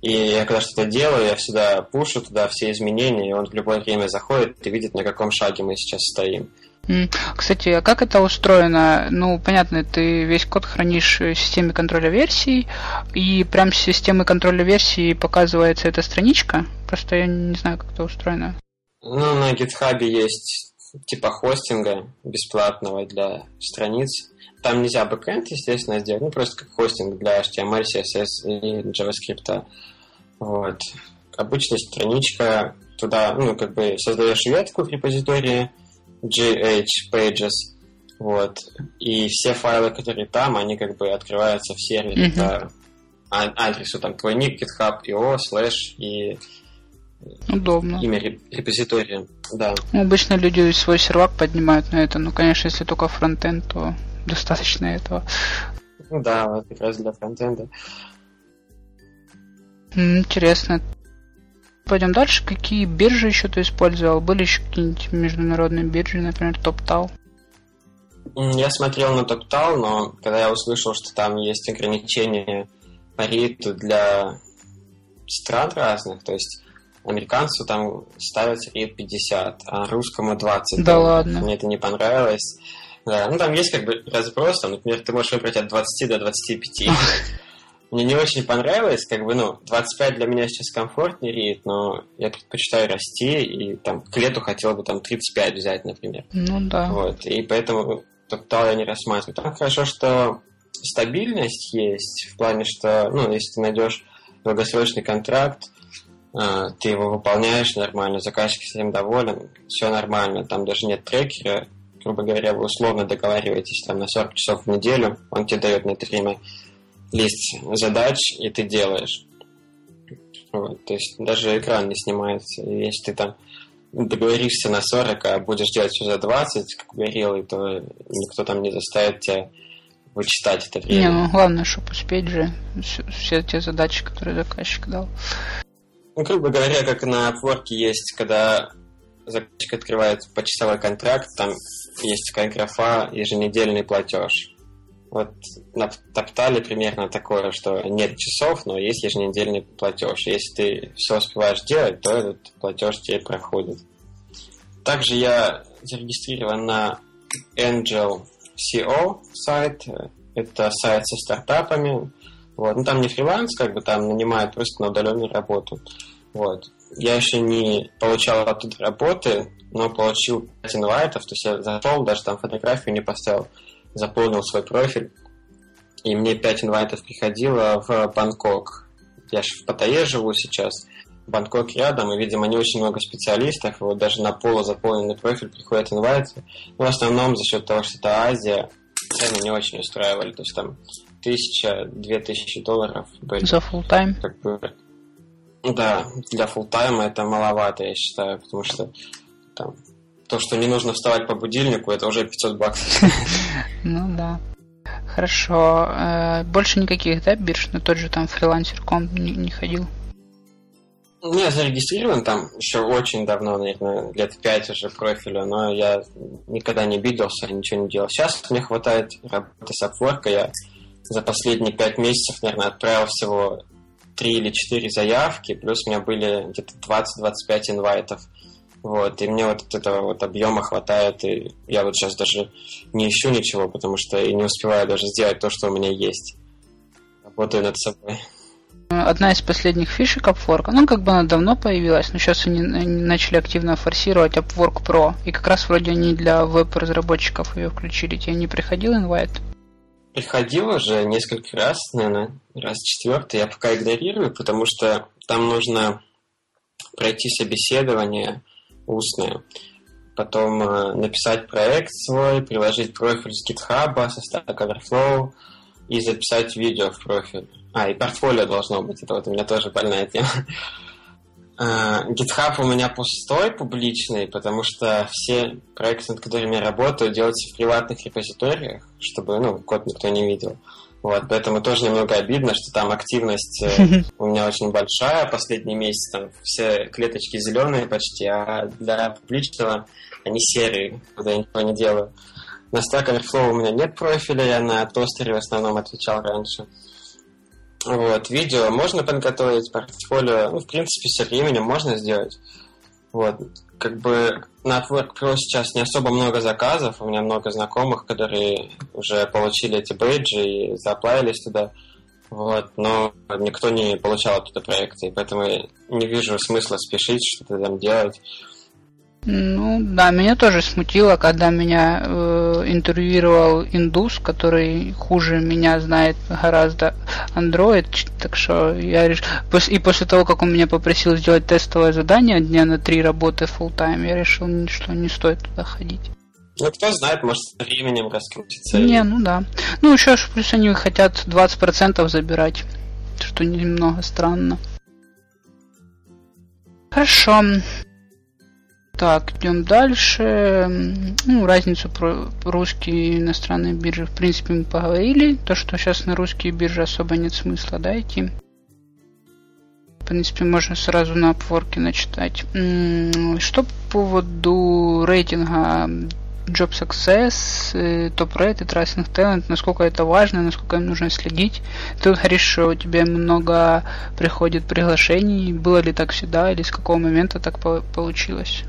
и я когда что-то делаю, я всегда пушу туда все изменения, и он в любое время заходит и видит, на каком шаге мы сейчас стоим. Кстати, а как это устроено? Ну, понятно, ты весь код хранишь в системе контроля версий, и прям с системы контроля версий показывается эта страничка. Просто я не знаю, как это устроено. Ну, на GitHub есть типа хостинга бесплатного для страниц. Там нельзя backend, естественно, сделать, ну, просто как хостинг для HTML, CSS и JavaScript. Вот. Обычная страничка, туда, ну, как бы создаешь ветку в репозитории, gh-pages, вот, и все файлы, которые там, они как бы открываются в сервере mm-hmm. по адресу там твой ник, GitHub, io, слэш и Удобно. имя репозитория, да. Ну, обычно люди свой сервак поднимают на это, ну, конечно, если только фронтенд, то достаточно этого. Ну да, вот как раз для фронтенда. Интересно. Пойдем дальше. Какие биржи еще ты использовал? Были еще какие-нибудь международные биржи, например, TopTal? Я смотрел на TopTal, но когда я услышал, что там есть ограничения по риту для стран разных, то есть американцу там ставят рит 50, а русскому 20. Да ладно. Мне это не понравилось. Да, ну там есть как бы разброс, там, например, ты можешь выбрать от 20 до 25. Мне не очень понравилось, как бы, ну, 25 для меня сейчас комфортный рейд, но я предпочитаю расти, и там к лету хотел бы там 35 взять, например. Ну да. Вот, и поэтому топтал я не рассматриваю. Там хорошо, что стабильность есть, в плане, что, ну, если ты найдешь долгосрочный контракт, ты его выполняешь нормально, заказчик с этим доволен, все нормально, там даже нет трекера, грубо говоря, вы условно договариваетесь там на 40 часов в неделю, он тебе дает на это время лист задач, и ты делаешь. Вот, то есть даже экран не снимается. И если ты там договоришься на 40, а будешь делать все за 20, как говорил, то никто там не заставит тебя вычитать это время. Не, ну главное, чтобы успеть же все, все те задачи, которые заказчик дал. Ну, грубо говоря, как на Upwork есть, когда заказчик открывает почасовой контракт, там есть такая графа еженедельный платеж. Вот на Топтале примерно такое, что нет часов, но есть еженедельный платеж. Если ты все успеваешь делать, то этот платеж тебе проходит. Также я зарегистрирован на Angel CO сайт. Это сайт со стартапами. Вот. Ну, там не фриланс, как бы там нанимают просто на удаленную работу. Вот. Я еще не получал оттуда работы, но получил 5 инвайтов, то есть я зашел, даже там фотографию не поставил заполнил свой профиль, и мне 5 инвайтов приходило в Бангкок. Я же в Паттайе живу сейчас, Бангкок рядом, и, видимо, не очень много специалистов, и вот даже на полузаполненный профиль приходят инвайты. Но в основном за счет того, что это Азия, цены не очень устраивали, то есть там тысяча, две тысячи долларов были. За full тайм Как бы, да, для full тайма это маловато, я считаю, потому что там то, что не нужно вставать по будильнику, это уже 500 баксов. Ну да. Хорошо. Э, больше никаких, да, бирж? На тот же там фрилансер.ком не, ходил? Ну, я зарегистрирован там еще очень давно, наверное, лет пять уже профиля, но я никогда не обиделся, ничего не делал. Сейчас мне хватает работы с Upwork, я за последние пять месяцев, наверное, отправил всего три или четыре заявки, плюс у меня были где-то 20-25 инвайтов Вот, и мне вот этого вот объема хватает, и я вот сейчас даже не ищу ничего, потому что и не успеваю даже сделать то, что у меня есть. Работаю над собой. Одна из последних фишек Upwork, ну как бы она давно появилась, но сейчас они, начали активно форсировать Upwork Pro, и как раз вроде они для веб-разработчиков ее включили. Тебе не приходил инвайт? Приходил уже несколько раз, наверное, раз четвертый. Я пока игнорирую, потому что там нужно пройти собеседование устное, потом э, написать проект свой, приложить профиль с GitHub, со Stack Overflow и записать видео в профиль. А, и портфолио должно быть, это вот у меня тоже больная тема. Uh, GitHub у меня пустой, публичный, потому что все проекты, над которыми я работаю, делаются в приватных репозиториях, чтобы ну, код никто не видел. Вот, поэтому тоже немного обидно, что там активность э, у меня очень большая. Последний месяц там все клеточки зеленые почти, а для публичного они серые, когда я ничего не делаю. На Stack Overflow у меня нет профиля, я на тостере в основном отвечал раньше. Вот, видео можно подготовить, портфолио, ну, в принципе, со временем можно сделать. Вот, как бы на Upwork Pro сейчас не особо много заказов, у меня много знакомых, которые уже получили эти бейджи и заплавились туда. Вот, но никто не получал оттуда проекты, поэтому я не вижу смысла спешить, что-то там делать. Ну да, меня тоже смутило, когда меня э, интервьюировал индус, который хуже меня знает гораздо Android, так что я решил... И после того, как он меня попросил сделать тестовое задание дня на три работы full time, я решил, что не стоит туда ходить. Ну, кто знает, может, со временем раскрутится. Не, ну да. Ну, еще плюс они хотят 20% забирать, что немного странно. Хорошо. Так, идем дальше. Ну, разницу про русские и иностранные биржи, в принципе, мы поговорили. То, что сейчас на русские биржи особо нет смысла, да, идти. В принципе, можно сразу на Upwork начитать. Что по поводу рейтинга Job Success, э, Top Rate и Tracing Talent, насколько это важно, насколько им нужно следить. Ты говоришь, что у тебя много приходит приглашений. Было ли так всегда или с какого момента так получилось?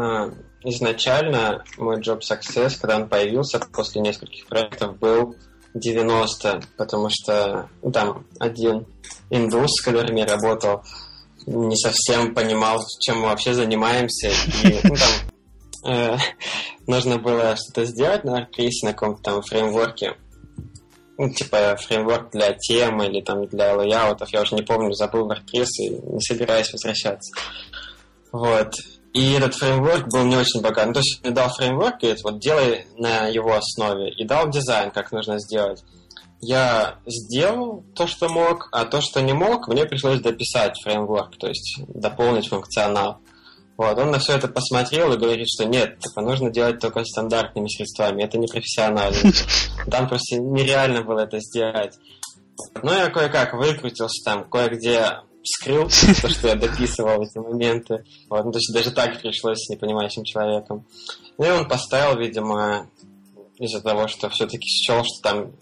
А, изначально мой Job Success, когда он появился после нескольких проектов, был 90, потому что ну, там один индус, с которым я работал, не совсем понимал, чем мы вообще занимаемся. И ну, там э, нужно было что-то сделать на WordPress, на каком-то там фреймворке. Ну, типа фреймворк для темы или там для лейаутов. Я уже не помню, забыл WordPress и не собираюсь возвращаться. Вот. И этот фреймворк был не очень богат. Ну, то есть мне дал фреймворк, и вот делай на его основе, и дал дизайн, как нужно сделать. Я сделал то, что мог, а то, что не мог, мне пришлось дописать фреймворк, то есть дополнить функционал. Вот, он на все это посмотрел и говорит, что нет, типа, нужно делать только стандартными средствами, это не профессионально. Там просто нереально было это сделать. Ну, я кое-как выкрутился там, кое-где скрыл то, что я дописывал эти моменты. Вот, ну, то есть даже так пришлось с непонимающим человеком. Ну и он поставил, видимо, из-за того, что все-таки счел, что там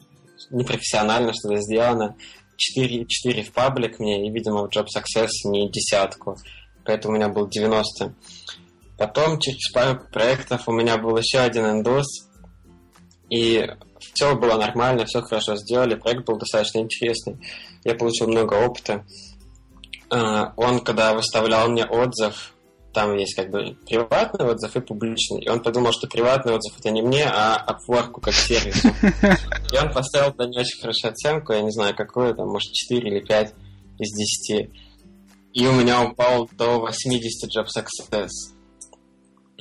непрофессионально что-то сделано, 4, 4 в паблик мне, и, видимо, в Job Success не десятку. Поэтому у меня был 90. Потом, через пару проектов, у меня был еще один индус, и все было нормально, все хорошо сделали, проект был достаточно интересный. Я получил много опыта. А, он, когда выставлял мне отзыв, там есть как бы приватный отзыв и публичный. И он подумал, что приватный отзыв это не мне, а Upwork как сервису. И он поставил на не очень хорошую оценку, я не знаю какую, там, может, 4 или 5 из 10. И у меня упал до 80 job success.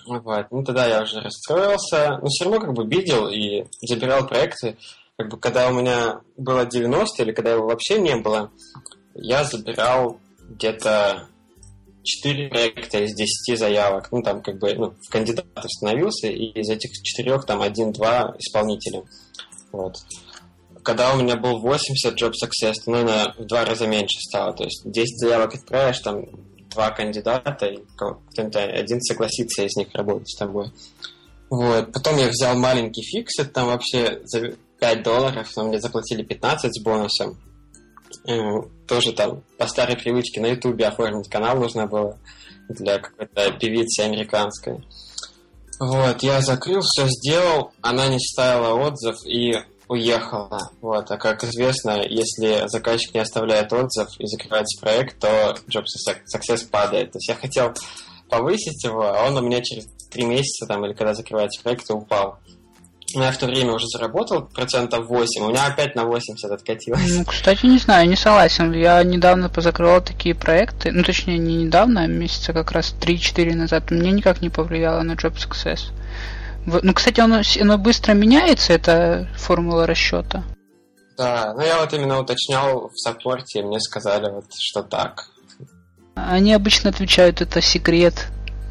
Вот. Ну, тогда я уже расстроился. Но все равно как бы видел и забирал проекты. Как бы, когда у меня было 90 или когда его вообще не было, я забирал где-то 4 проекта из 10 заявок. Ну, там как бы ну, в кандидатов становился, и из этих четырех там один-два исполнителя. Вот. Когда у меня был 80 job success, то, наверное, в два раза меньше стало. То есть 10 заявок отправишь, там два кандидата, и один согласится из них работать с тобой. Вот. Потом я взял маленький фикс, это там вообще за 5 долларов, но мне заплатили 15 с бонусом. Тоже там по старой привычке на Ютубе оформить канал нужно было для какой-то певицы американской. Вот, я закрыл, все сделал, она не ставила отзыв и уехала. Вот, а как известно, если заказчик не оставляет отзыв и закрывается проект, то Jobs Success падает. То есть я хотел повысить его, а он у меня через три месяца там, или когда закрывается проект, упал. Ну, я в то время уже заработал процентов 8, у меня опять на 80 откатилось. Ну, кстати, не знаю, не согласен. Я недавно позакрывал такие проекты, ну, точнее, не недавно, а месяца как раз 3-4 назад. Мне никак не повлияло на Job Success. Ну, кстати, оно, оно быстро меняется, эта формула расчета. Да, ну я вот именно уточнял в саппорте, мне сказали, вот, что так. Они обычно отвечают, это секрет,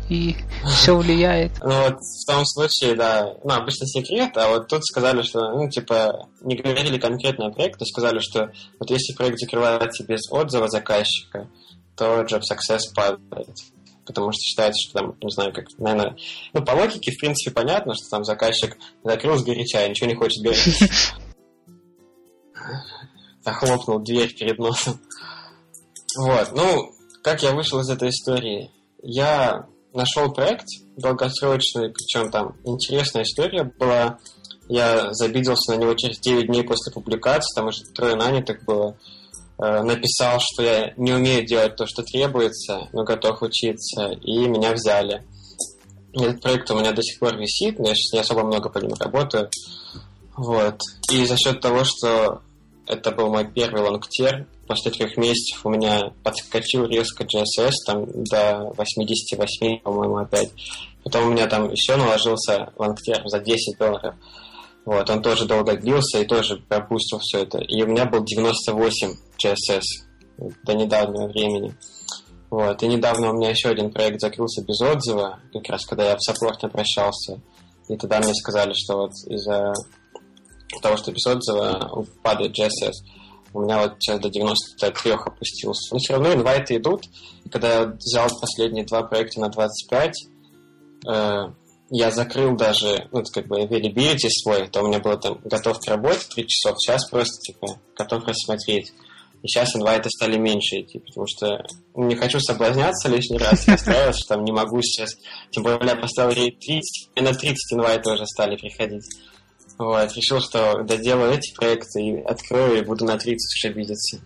и все влияет. Ну вот в том случае, да, ну обычно секрет, а вот тут сказали, что, ну типа, не говорили конкретно о проекте, сказали, что вот если проект закрывается без отзыва заказчика, то Job Success падает. Потому что считается, что там, не знаю, как, наверное, ну, по логике, в принципе, понятно, что там заказчик закрыл с горяча, ничего не хочет говорить. Захлопнул дверь перед носом. Вот, ну, как я вышел из этой истории? Я нашел проект долгосрочный, причем там интересная история была. Я забиделся на него через 9 дней после публикации, там уже трое нанятых было. Э, написал, что я не умею делать то, что требуется, но готов учиться, и меня взяли. Этот проект у меня до сих пор висит, но я сейчас не особо много по нему работаю. Вот. И за счет того, что это был мой первый лонгтер, после трех месяцев у меня подскочил резко GSS там до 88, по-моему, опять. Потом у меня там еще наложился лонгтер за 10 долларов. Вот, он тоже долго длился и тоже пропустил все это. И у меня был 98 GSS до недавнего времени. Вот, и недавно у меня еще один проект закрылся без отзыва, как раз когда я в саппорте обращался. И тогда мне сказали, что вот из-за того, что без отзыва падает GSS у меня вот сейчас до 93 опустился. Но все равно инвайты идут. И когда я взял последние два проекта на 25, э, я закрыл даже, ну, как бы, availability свой, то у меня было там готов к работе 3 часов, сейчас просто, типа, готов рассмотреть. И сейчас инвайты стали меньше идти, потому что не хочу соблазняться лишний раз, настраиваться, что там не могу сейчас. Тем более я поставил рейд 30, и на 30 инвайты уже стали приходить. Вот, решил, что доделаю эти проекты и открою, и буду на 30 уже видеться.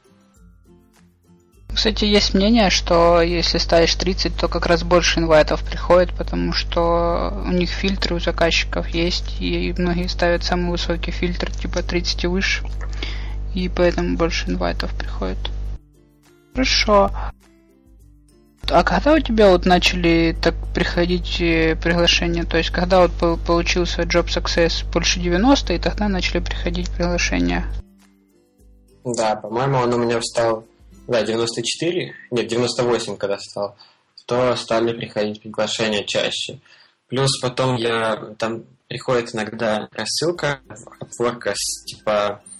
Кстати, есть мнение, что если ставишь 30, то как раз больше инвайтов приходит, потому что у них фильтры у заказчиков есть, и многие ставят самый высокий фильтр, типа 30 и выше, и поэтому больше инвайтов приходит. Хорошо. А когда у тебя вот начали так приходить э, приглашения? То есть, когда вот получился Job Success больше 90, и тогда начали приходить приглашения? Да, по-моему, он у меня встал, да, 94, нет, 98, когда стал, то стали приходить приглашения чаще. Плюс потом я, там приходит иногда рассылка от типа Э,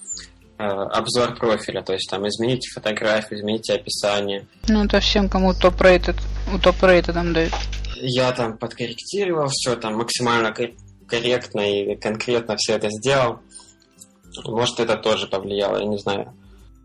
обзор профиля, то есть там измените фотографию, измените описание. Ну, это всем, кому топ-рейтед, у топ-рейта там дают. Я там подкорректировал все, там максимально корректно и конкретно все это сделал. Может, это тоже повлияло, я не знаю.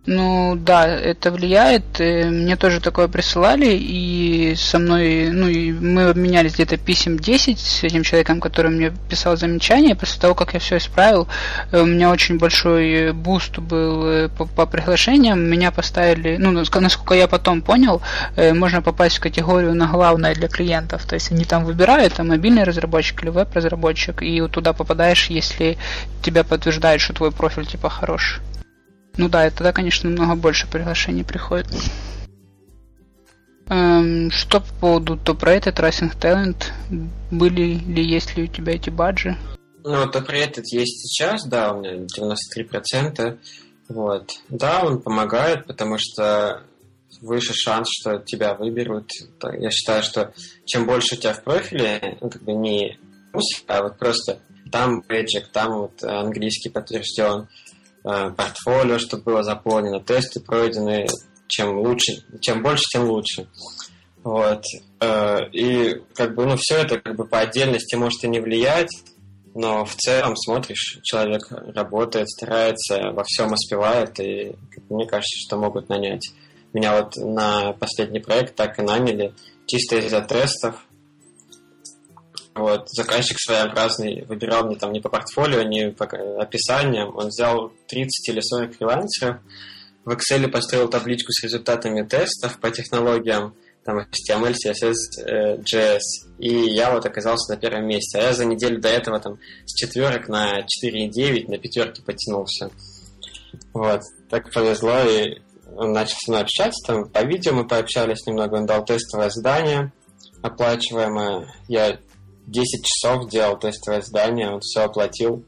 Ну да, это влияет. Э, мне тоже такое присылали, и со мной, ну и мы обменялись где-то писем 10 с этим человеком, который мне писал замечания. После того, как я все исправил, э, у меня очень большой boost был э, по, по приглашениям. Меня поставили, ну, насколько я потом понял, можно попасть в категорию на главное для клиентов. То есть они там выбирают, там мобильный разработчик или веб-разработчик, и туда попадаешь, если тебя подтверждают, что твой профиль типа хороший. Ну да, и тогда, конечно, намного больше приглашений приходит. Эм, что по поводу top rated, Rising Talent? Были ли, есть ли у тебя эти баджи? Ну, топ-рейт есть сейчас, да, у меня 93%. Вот. Да, он помогает, потому что выше шанс, что тебя выберут. Я считаю, что чем больше у тебя в профиле, ну, как бы не а вот просто там бэджик, там вот английский подтвержден, портфолио, чтобы было заполнено, тесты пройдены, чем лучше, чем больше, тем лучше. Вот. Э, и как бы, ну, все это как бы по отдельности может и не влиять, но в целом смотришь, человек работает, старается, во всем успевает, и мне кажется, что могут нанять. Меня вот на последний проект так и наняли, чисто из-за тестов. Вот, заказчик своеобразный выбирал мне там не по портфолио, не по описаниям. Он взял 30 или 40 фрилансеров, в Excel построил табличку с результатами тестов по технологиям, там HTML, CSS, JS, и я вот оказался на первом месте. А я за неделю до этого там с четверок на 4,9 на пятерки потянулся. Вот, так повезло, и он начал со мной общаться, там по видео мы пообщались немного, он дал тестовое задание оплачиваемое. Я 10 часов делал тестовое задание, он все оплатил,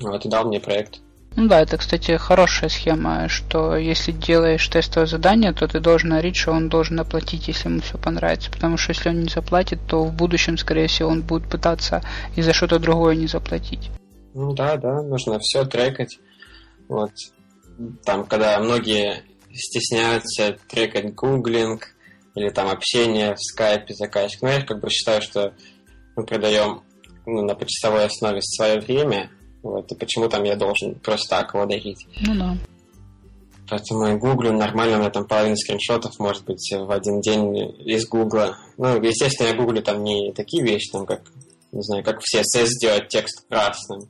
вот, и дал мне проект. Ну да, это, кстати, хорошая схема, что если делаешь тестовое задание, то ты должен говорить, что он должен оплатить, если ему все понравится. Потому что если он не заплатит, то в будущем, скорее всего, он будет пытаться и за что-то другое не заплатить. Ну да, да, нужно все трекать. Вот. Там, когда многие стесняются трекать гуглинг или там общение в скайпе заказчик. Но я как бы считаю, что мы продаем ну, на почасовой основе свое время, вот, и почему там я должен просто так его дарить? Ну да. Поэтому я гуглю нормально, у меня там половина скриншотов может быть в один день из гугла. Ну, естественно, я гуглю там не такие вещи, там как, не знаю, как в CSS сделать текст красным.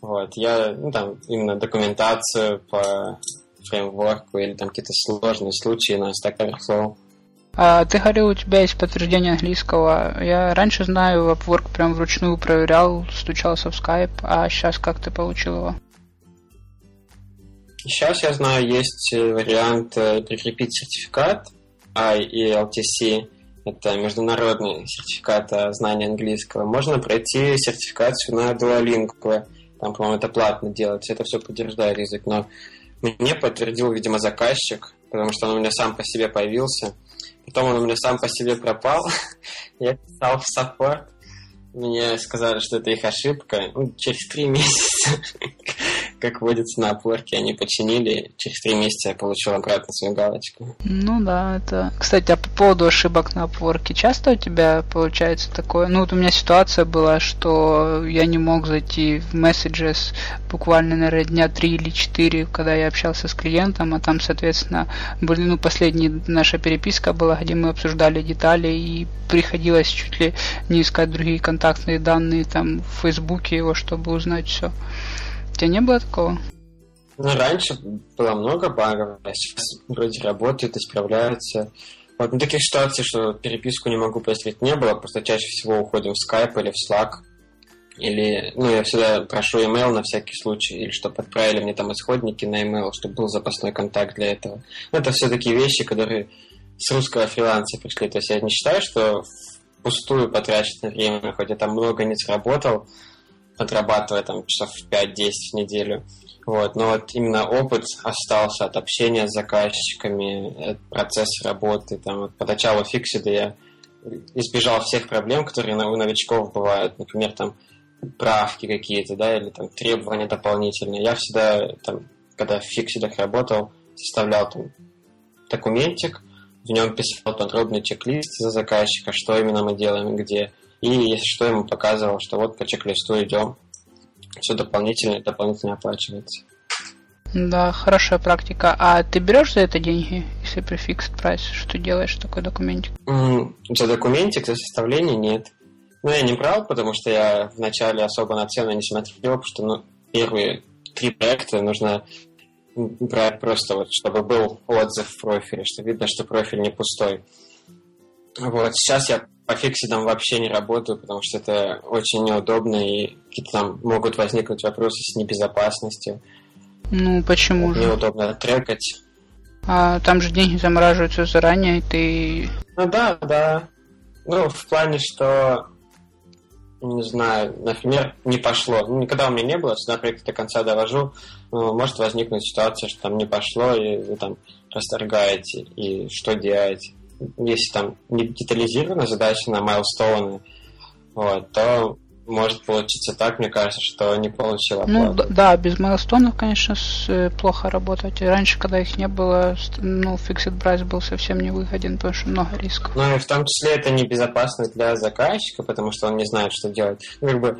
Вот, я, ну, там, именно документацию по фреймворку или там какие-то сложные случаи на Stack Overflow. А, ты говорил, у тебя есть подтверждение английского. Я раньше знаю, Upwork прям вручную проверял, стучался в Skype, а сейчас как ты получил его? Сейчас я знаю, есть вариант э, прикрепить сертификат IELTC. Это международный сертификат знания английского. Можно пройти сертификацию на Duolingo. Там, по-моему, это платно делать. Это все подтверждает язык. Но мне подтвердил, видимо, заказчик, потому что он у меня сам по себе появился. Потом он у меня сам по себе пропал. Я писал в саппорт. Мне сказали, что это их ошибка. Ну, через три месяца, как водится на опорке, они починили. Через три месяца я получил обратно свою галочку. Ну да, это... Кстати, а по поводу ошибок на опорке, часто у тебя получается такое? Ну вот у меня ситуация была, что я не мог зайти в Messages буквально, наверное, дня три или четыре, когда я общался с клиентом, а там, соответственно, были, ну, последняя наша переписка была, где мы обсуждали детали, и приходилось чуть ли не искать другие контактные данные там в Фейсбуке его, чтобы узнать все. У тебя не было такого? Ну, раньше было много багов, а сейчас вроде работают, исправляются. Вот ну, таких ситуаций, что переписку не могу построить, не было, просто чаще всего уходим в Skype или в Slack. Или, ну, я всегда прошу email на всякий случай, или чтобы отправили мне там исходники на email, чтобы был запасной контакт для этого. Но это все такие вещи, которые с русского фриланса пришли. То есть я не считаю, что пустую потраченное время, хоть я там много не сработал, отрабатывая там часов 5-10 в неделю. Вот, но вот именно опыт остался от общения с заказчиками, от процесса работы. Там, вот, поначалу фиксида я избежал всех проблем, которые у новичков бывают. Например, там правки какие-то, да, или там требования дополнительные. Я всегда, там, когда в фиксидах работал, составлял там документик, в нем писал подробный чек-лист за заказчика, что именно мы делаем где. И если что, ему показывал, что вот по чек-листу идем. Все дополнительно дополнительно оплачивается. Да, хорошая практика. А ты берешь за это деньги, если при фикс прайс? Что делаешь такой документик? Mm, за документик, за составление нет. Ну, я не брал, потому что я вначале особо на цены не смотрел, потому что ну, первые три проекта нужно брать просто вот, чтобы был отзыв в профиле, что видно, что профиль не пустой. Вот, сейчас я по фиксидам вообще не работаю, потому что это очень неудобно, и какие-то там могут возникнуть вопросы с небезопасностью. Ну, почему же? Неудобно трекать. А там же деньги замораживаются заранее, и ты... Ну да, да. Ну, в плане, что не знаю, например, не пошло. Ну, никогда у меня не было, всегда проект до конца довожу. Ну, может возникнуть ситуация, что там не пошло, и вы там расторгаете, и что делать. Если там не детализирована задача на майлстоуны, вот, то может получиться так, мне кажется, что не получила Ну да, без milestone ов, конечно, с, э, плохо работать. Раньше, когда их не было, ну, fixed price был совсем не выгоден, потому что много рисков. Ну и в том числе это небезопасно для заказчика, потому что он не знает, что делать. Ну, как бы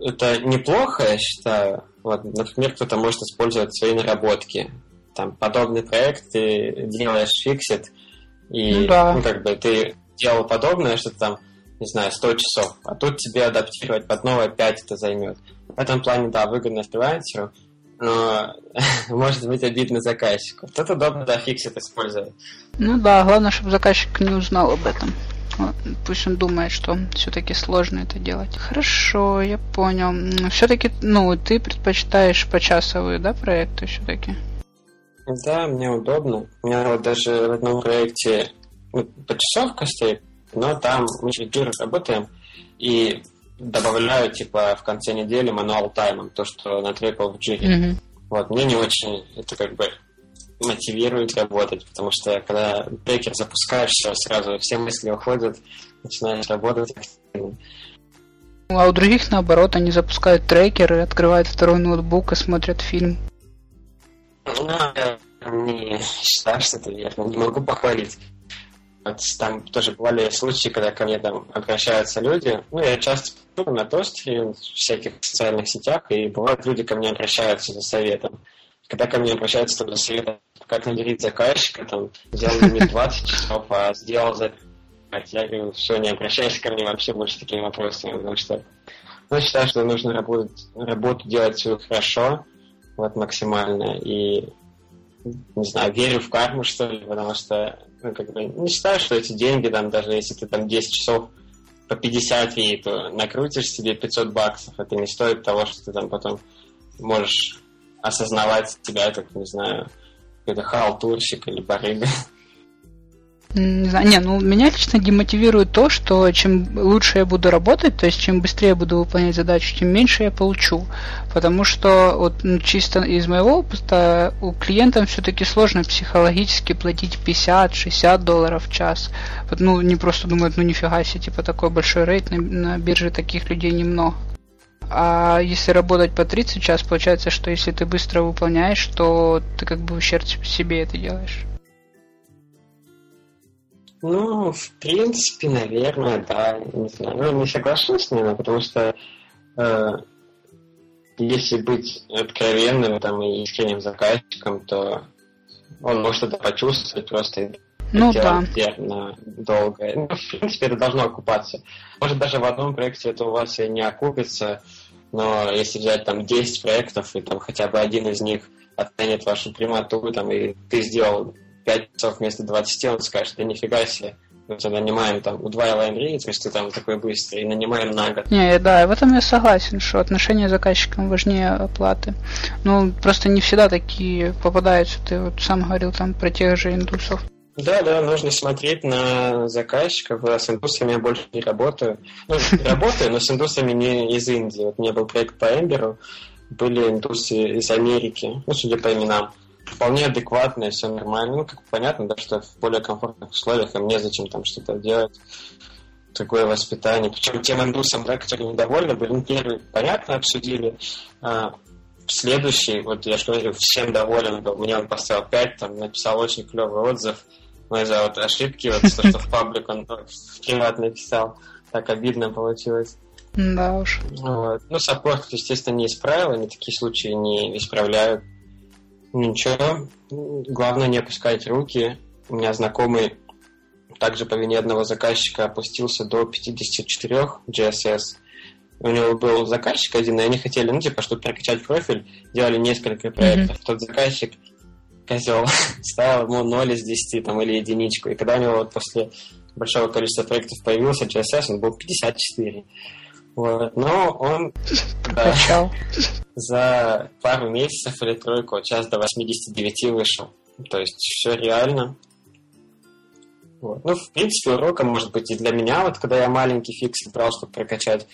это неплохо, я считаю. Вот, например, кто-то может использовать свои наработки. Там подобный проект ты делаешь fixed, и ну, да. ну, как бы ты делал подобное, что там, не знаю, 100 часов, а тут тебе адаптировать под новое 5 это займет. В этом плане, да, выгодно фрилансеру, но может быть обидно заказчику. Тут удобно, да, фиксит использовать. Ну да, главное, чтобы заказчик не узнал об этом. Пусть он думает, что все-таки сложно это делать. Хорошо, я понял. Все-таки, ну, ты предпочитаешь почасовые, да, проекты все-таки? Да, мне удобно. У меня вот даже в одном проекте ну, почасовка стоит, но там мы через биржу работаем и добавляю, типа, в конце недели мануал таймом, то, что натрекал в джире. Mm-hmm. Вот, мне не очень это как бы мотивирует работать, потому что когда трекер запускаешь, все, сразу все мысли уходят, начинаешь работать активно. А у других, наоборот, они запускают трекеры, открывают второй ноутбук и смотрят фильм. Ну, я не считаю, что это верно. Не могу похвалить. Вот там тоже бывали случаи, когда ко мне там обращаются люди. Ну, я часто на тостере в всяких социальных сетях, и бывают люди ко мне обращаются за советом. Когда ко мне обращаются там, за советом, как наберить заказчика, там, сделал лимит 20 часов, а сделал за я говорю, все, не обращайся ко мне вообще больше такими вопросами, потому что ну, считаю, что нужно работать, работу делать свою хорошо, вот максимально, и не знаю, верю в карму, что ли, потому что, ну, как бы, не считаю, что эти деньги, там, даже если ты там 10 часов по 50 ей, то накрутишь себе 500 баксов, это не стоит того, что ты там потом можешь осознавать себя, как, не знаю, какой-то халтурщик или барыга. Не знаю, не, ну меня лично демотивирует то, что чем лучше я буду работать, то есть чем быстрее я буду выполнять задачу, тем меньше я получу. Потому что вот ну, чисто из моего опыта у клиентам все-таки сложно психологически платить 50-60 долларов в час. Вот, ну, не просто думают, ну нифига себе, типа такой большой рейд, на, на бирже таких людей немного. А если работать по 30 час, получается, что если ты быстро выполняешь, то ты как бы ущерб себе это делаешь. Ну, в принципе, наверное, да. Не знаю. Ну, не соглашусь с ним, потому что э, если быть откровенным там, и искренним заказчиком, то он может это почувствовать просто ну да. на долго. Ну, в принципе, это должно окупаться. Может, даже в одном проекте это у вас и не окупится, но если взять там 10 проектов, и там хотя бы один из них оценит вашу прямоту, там, и ты сделал 5 часов вместо 20, он скажет, да нифига себе, мы тебя нанимаем там, удваиваем рейд, если ты там такой быстрый, и нанимаем на год. Не, да, в этом я согласен, что отношения с заказчиком важнее оплаты. Ну, просто не всегда такие попадаются, ты вот сам говорил там про тех же индусов. Да, да, нужно смотреть на заказчиков. С индусами я больше не работаю. Ну, работаю, но с индусами не из Индии. Вот у меня был проект по Эмберу, были индусы из Америки, ну, судя по именам вполне адекватные, все нормально. Ну, как понятно, да, что в более комфортных условиях им незачем там что-то делать. Такое воспитание. Причем тем индусам, да, которые недовольны были, ну, первый, понятно, обсудили. А, следующий, вот я же говорю, всем доволен был. Мне он поставил 5, там, написал очень клевый отзыв. Ну, из-за вот ошибки, вот, то, что в паблик он в приват написал. Так обидно получилось. Да уж. Вот. Ну, саппорт, естественно, не исправил, они такие случаи не исправляют. Ничего, главное не опускать руки. У меня знакомый также по вине одного заказчика опустился до 54 GSS. У него был заказчик один, и они хотели, ну, типа, чтобы прокачать профиль, делали несколько проектов. Mm-hmm. Тот заказчик, козел, ставил ему 0 из 10 там, или единичку. И когда у него вот после большого количества проектов появился GSS, он был 54. Вот. Но он да, за пару месяцев или тройку от час до 89 вышел. То есть все реально. Вот. Ну, в принципе, уроком может быть и для меня, вот когда я маленький фикс брал, чтобы прокачать,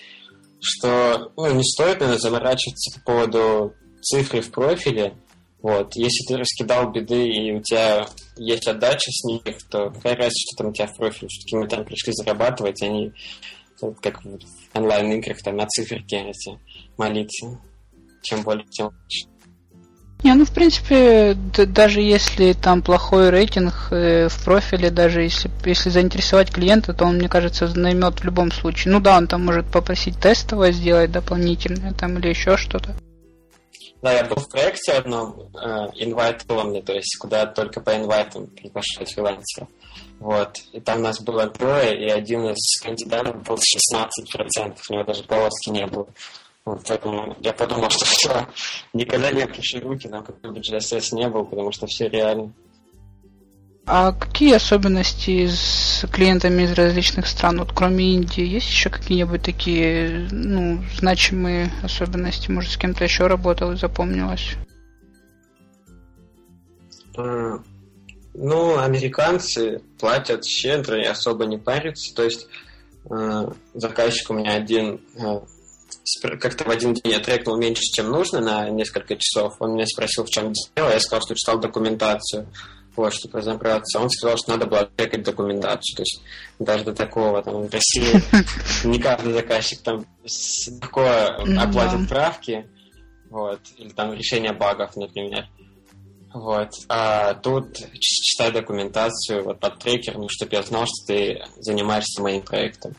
что ну, не стоит, наверное, заморачиваться по поводу цифры в профиле. Вот. Если ты раскидал беды и у тебя есть отдача с них, то какая разница, что там у тебя в профиле, все-таки мы там пришли зарабатывать, они как в онлайн-играх, там на циферке эти молиться. Чем более, тем лучше. Не, ну в принципе, даже если там плохой рейтинг э, в профиле, даже если, если заинтересовать клиента, то он, мне кажется, наймет в любом случае. Ну да, он там может попросить тестовое сделать дополнительное там или еще что-то. Да, я был в проекте одном, э, invite only, то есть куда только по инвайтам приглашают фрилансеров. Вот. И там нас было трое, и один из кандидатов был 16%, у него даже полоски не было. Вот, поэтому я подумал, что все, никогда не опущу руки, там какой бы GSS не был, потому что все реально. А какие особенности с клиентами из различных стран, вот кроме Индии, есть еще какие-нибудь такие, ну, значимые особенности? Может, с кем-то еще работал и запомнилось? Ну, американцы платят щедро и особо не парятся. То есть э, заказчик у меня один э, как-то в один день я трекнул меньше, чем нужно, на несколько часов. Он меня спросил, в чем дело. Я сказал, что читал документацию, вот, чтобы разобраться. Он сказал, что надо было трекать документацию. То есть даже до такого там в России не каждый заказчик там легко оплатит правки, вот, или там решение багов, например. Вот. А тут читай документацию вот под трекер, ну, чтобы я знал, что ты занимаешься моим проектом.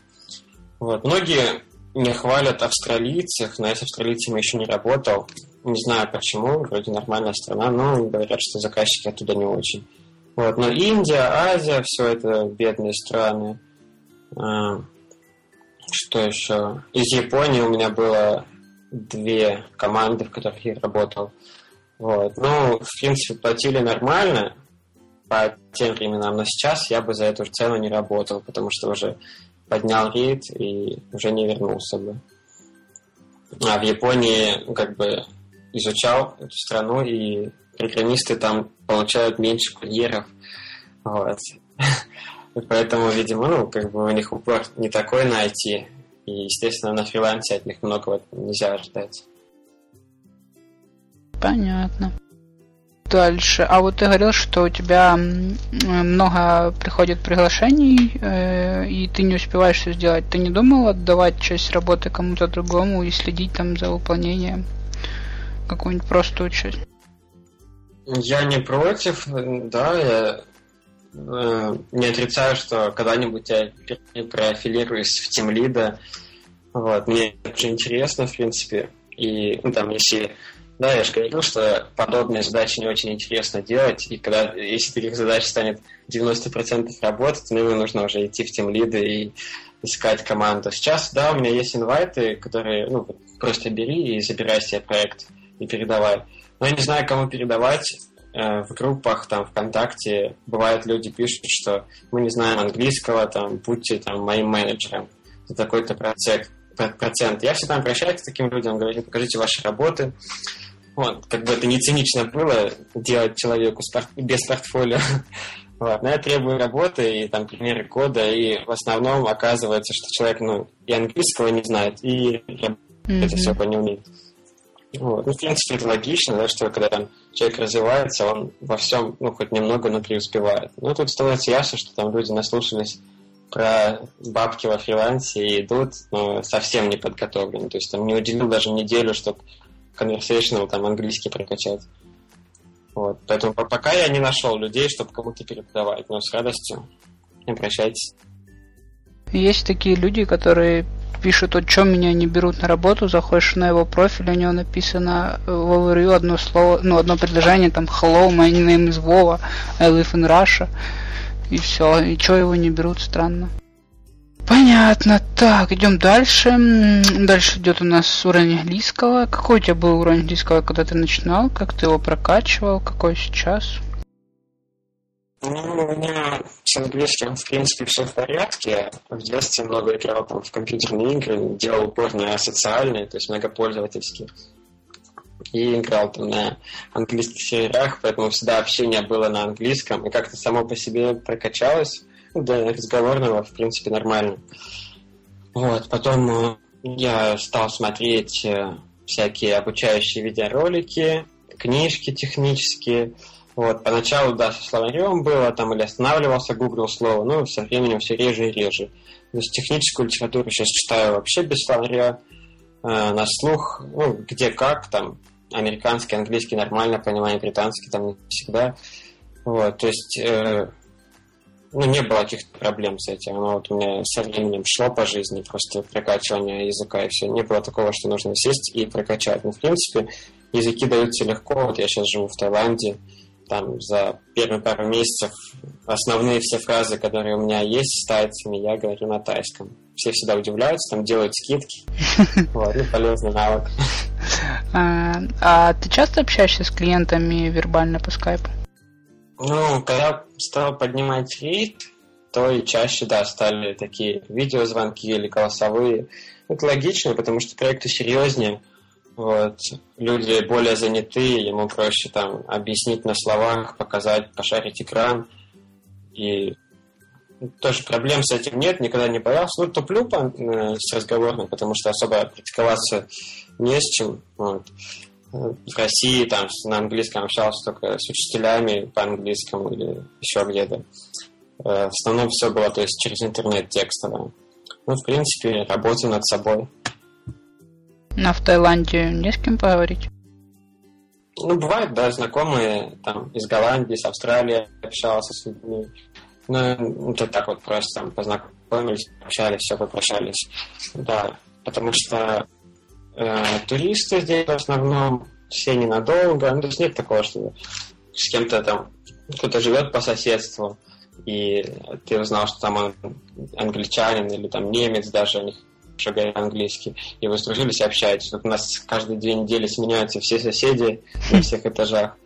Вот. Многие не хвалят австралийцев, но я с австралийцами еще не работал. Не знаю почему, вроде нормальная страна, но говорят, что заказчики оттуда не очень. Вот. Но Индия, Азия, все это бедные страны. А, что еще? Из Японии у меня было две команды, в которых я работал. Вот. Ну, в принципе, платили нормально по тем временам, но сейчас я бы за эту цену не работал, потому что уже поднял рейд и уже не вернулся бы. А в Японии ну, как бы изучал эту страну, и программисты там получают меньше курьеров. Вот. И поэтому, видимо, ну, как бы у них упор не такой на IT. И, естественно, на фрилансе от них многого нельзя ожидать. Понятно. Дальше. А вот ты говорил, что у тебя много приходит приглашений, э, и ты не успеваешь все сделать. Ты не думал отдавать часть работы кому-то другому и следить там за выполнением какую-нибудь простую часть? Я не против, да, я э, не отрицаю, что когда-нибудь я профилируюсь в тимлида. Вот, мне очень интересно, в принципе. И ну, там, если да, я же говорил, что подобные задачи не очень интересно делать, и когда, если таких задач станет 90% работы, то ну, нужно уже идти в тем лиды и искать команду. Сейчас, да, у меня есть инвайты, которые, ну, просто бери и забирай себе проект и передавай. Но я не знаю, кому передавать. Э, в группах, там, ВКонтакте, бывают люди пишут, что мы не знаем английского, там, будьте там моим менеджером за такой-то процент. Я всегда обращаюсь к таким людям, говорю, покажите ваши работы, вот, как бы это не цинично было делать человеку без портфолио. Вот, но я требую работы и там примеры кода, и в основном оказывается, что человек, ну, и английского не знает, и mm-hmm. это все не умеет. Вот. Ну, в принципе, это логично, да, что когда там человек развивается, он во всем, ну, хоть немного, но преуспевает. Но тут становится ясно, что там люди наслушались про бабки во фрилансе и идут, но совсем не подготовлены. То есть там не уделил даже неделю, чтобы conversational, там, английский прокачать. Вот. Поэтому пока я не нашел людей, чтобы кому-то передавать, но с радостью обращайтесь. Есть такие люди, которые пишут, о чем меня не берут на работу, заходишь на его профиль, у него написано в overview одно слово, ну, одно предложение, там, hello, my name is Vova, I live in Russia, и все, и что его не берут, странно. Понятно. Так, идем дальше. Дальше идет у нас уровень английского. Какой у тебя был уровень английского, когда ты начинал? Как ты его прокачивал? Какой сейчас? Ну, у меня с английским, в принципе, все в порядке. В детстве много играл в компьютерные игры, делал упор на социальные, то есть многопользовательские. И играл там на английских серверах, поэтому всегда общение было на английском, и как-то само по себе прокачалось для разговорного, в принципе, нормально. Вот, потом э, я стал смотреть э, всякие обучающие видеоролики, книжки технические. Вот, поначалу, да, со словарем было, там, или останавливался, гуглил слово, но со временем все реже и реже. То есть техническую литературу сейчас читаю вообще без словаря, э, на слух, ну, где как, там, американский, английский нормально понимаю, британский там не всегда. Вот, то есть, э, ну, не было каких-то проблем с этим. Но вот у меня со временем шло по жизни просто прокачивание языка и все. Не было такого, что нужно сесть и прокачать. Ну, в принципе, языки даются легко. Вот я сейчас живу в Таиланде, там за первые пару месяцев основные все фразы, которые у меня есть с тайцами, я говорю на тайском. Все всегда удивляются, там делают скидки. Вот, ну, полезный навык. А, а ты часто общаешься с клиентами вербально по скайпу? Ну, когда стал поднимать рейд, то и чаще, да, стали такие видеозвонки или голосовые. Это логично, потому что проекты серьезнее. Вот. Люди более заняты, ему проще там объяснить на словах, показать, пошарить экран. И тоже проблем с этим нет, никогда не боялся. Ну, туплю по, э, с разговорным, потому что особо практиковаться не с чем. Вот. В России там на английском общался только с учителями по английскому или еще где-то. Э, в основном все было то есть через интернет текстово. Ну, в принципе, работаю над собой. А в Таиланде не с кем поговорить? Ну, бывают, да, знакомые там из Голландии, с Австралии общался с людьми. Ну, это так вот просто там познакомились, общались, все, попрощались. Да, потому что туристы здесь в основном все ненадолго. Ну, то есть нет такого, что с кем-то там кто-то живет по соседству, и ты узнал, что там он англичанин или там немец даже, они хорошо говорят английский, и вы сдружились общаетесь. Вот у нас каждые две недели сменяются все соседи на всех этажах.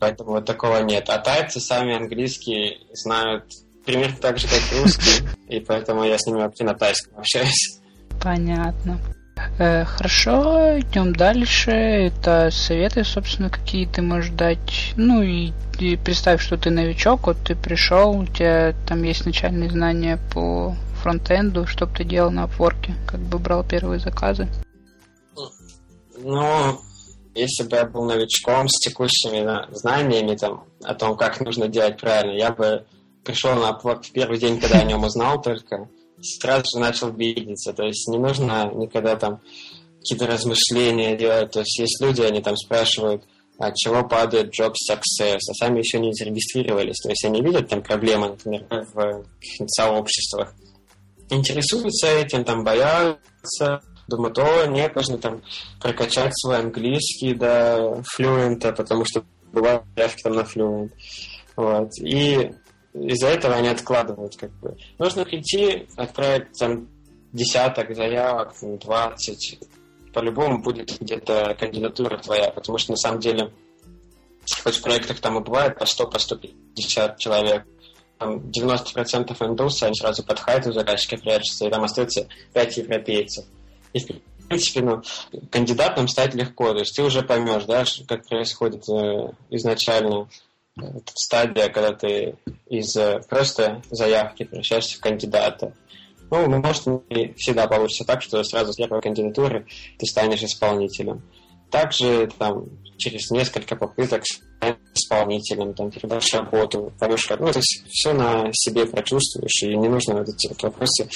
Поэтому вот такого нет. А тайцы сами английский знают примерно так же, как и русский, и поэтому я с ними вообще на тайском общаюсь. Понятно. Э, хорошо, идем дальше. Это советы, собственно, какие ты можешь дать. Ну и, представь, что ты новичок, вот ты пришел, у тебя там есть начальные знания по фронтенду, что бы ты делал на Upwork, как бы брал первые заказы? Ну, если бы я был новичком с текущими знаниями там, о том, как нужно делать правильно, я бы пришел на Upwork в первый день, когда о нем узнал только, сразу же начал видеться. То есть не нужно никогда там какие-то размышления делать. То есть есть люди, они там спрашивают, от чего падает job success, а сами еще не зарегистрировались. То есть они видят там проблемы, например, в сообществах интересуются этим, там боятся, думают, о, нет, нужно там прокачать свой английский до флюента, потому что бывают заявки там на флюент. Вот. И из-за этого они откладывают как бы. Нужно прийти, отправить там десяток заявок, двадцать. По-любому будет где-то кандидатура твоя, потому что на самом деле хоть в проектах там и бывает по 100, по 150 человек, там 90% индусов, они сразу под хайту заказчика прячутся, и там остается 5 европейцев. И, в принципе, ну, кандидатом стать легко, то есть ты уже поймешь, да, как происходит э, изначально стадия, когда ты из э, просто заявки превращаешься в кандидата. Ну, может, не всегда получится так, что сразу с первой кандидатуры ты станешь исполнителем. Также там через несколько попыток исполнителем, там, передашь работу, поймешь, ну, то есть все на себе прочувствуешь, и не нужно вот эти вот вопросы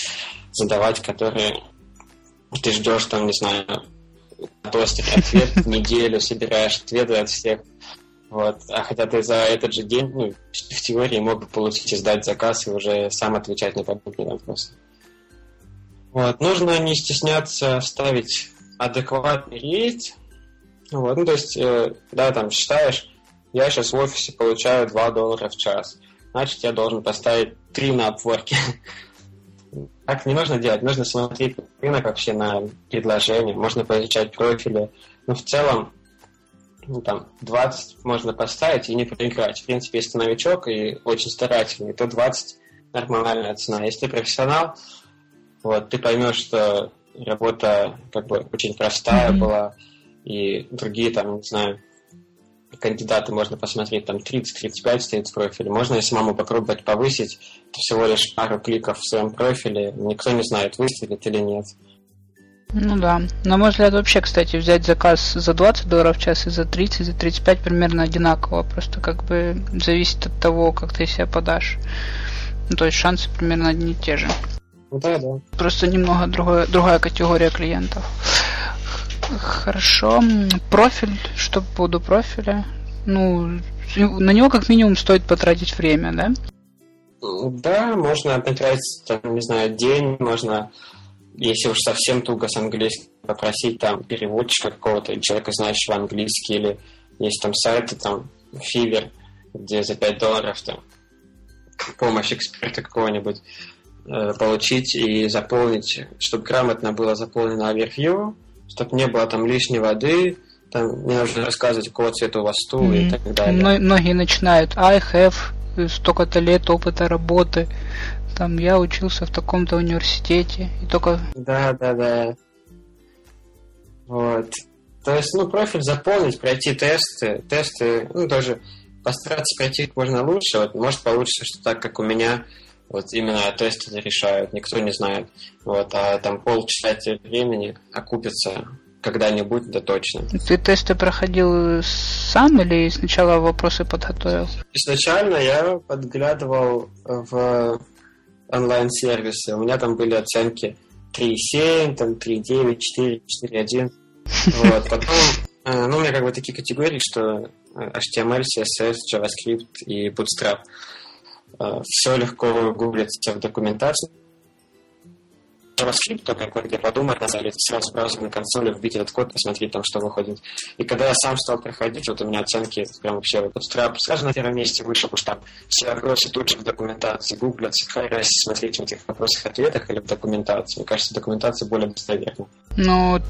задавать, которые ты ждешь, там, не знаю, тостер ответ неделю, собираешь ответы от всех, вот. А хотя ты за этот же день, ну, в теории мог бы получить и сдать заказ и уже сам отвечать на подобные вопросы. Вот. Нужно не стесняться ставить адекватный рейд. Вот. Ну, то есть, э, да, там считаешь, я сейчас в офисе получаю 2 доллара в час. Значит, я должен поставить 3 на обворке. Так не нужно делать. Нужно смотреть рынок вообще на предложение. Можно поизучать профили. Но в целом, ну, там, 20 можно поставить и не проиграть. В принципе, если ты новичок и очень старательный, то 20 нормальная цена. Если ты профессионал, вот, ты поймешь, что работа как бы очень простая mm-hmm. была, и другие там, не знаю, кандидаты можно посмотреть, там 30-35 стоит в профиле. Можно и самому попробовать повысить. Это всего лишь пару кликов в своем профиле. Никто не знает, выстрелит или нет. Ну да. На мой взгляд, вообще, кстати, взять заказ за 20 долларов в час и за 30, за 35 примерно одинаково. Просто как бы зависит от того, как ты себя подашь. Ну, то есть шансы примерно одни и те же. Ну да, да. Просто немного другая, другая категория клиентов. Хорошо. Профиль, что по поводу профиля? Ну, на него как минимум стоит потратить время, да? Да, можно потратить, там, не знаю, день, можно, если уж совсем туго с английским, попросить там переводчика какого-то, человека, знающего английский, или есть там сайты, там, Fiverr, где за 5 долларов там помощь эксперта какого-нибудь э, получить и заполнить, чтобы грамотно было заполнено овервью, чтобы не было там лишней воды, там не нужно рассказывать, какого цвета у вас стул mm-hmm. и так далее. Многие начинают I have столько-то лет опыта работы, там я учился в таком-то университете и только... Да, да, да. Вот. То есть, ну, профиль заполнить, пройти тесты, тесты, ну, тоже постараться пройти как можно лучше. Вот, может получится, что так, как у меня, вот именно тесты решают, никто не знает. Вот, а там полчаса времени окупится когда-нибудь, да точно. Ты тесты проходил сам или сначала вопросы подготовил? Изначально я подглядывал в онлайн-сервисы. У меня там были оценки 3.7, там 3.9, 4, 4.1. Вот, потом, э, ну, у меня как бы такие категории, что HTML, CSS, JavaScript и Bootstrap. Э, Все легко гуглится в документации. JavaScript, только кое-где подумать, надо сразу сразу на консоли вбить этот код, посмотреть там, что выходит. И когда я сам стал проходить, вот у меня оценки прям вообще вот Bootstrap сразу на первом месте вышел, потому что там все вопросы тут же в документации гуглятся, хай смотреть в этих вопросах-ответах или в документации. Мне кажется, документация более достоверна. Ну,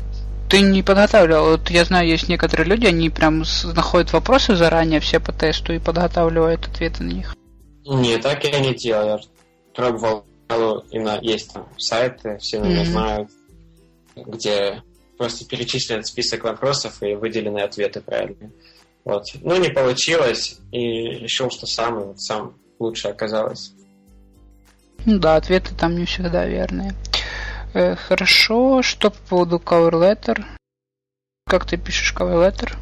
ты не подготавливал. Вот я знаю, есть некоторые люди, они прям находят вопросы заранее все по тесту и подготавливают ответы на них. Не, так я не делал. Я пробовал, именно есть там сайты, все наверное, mm-hmm. знают, где просто перечислен список вопросов и выделены ответы правильные. Вот. Ну, не получилось, и решил, что сам, сам лучше оказалось. Ну да, ответы там не всегда верные. Э, хорошо. Что по поводу cover letter? Как ты пишешь cover letter?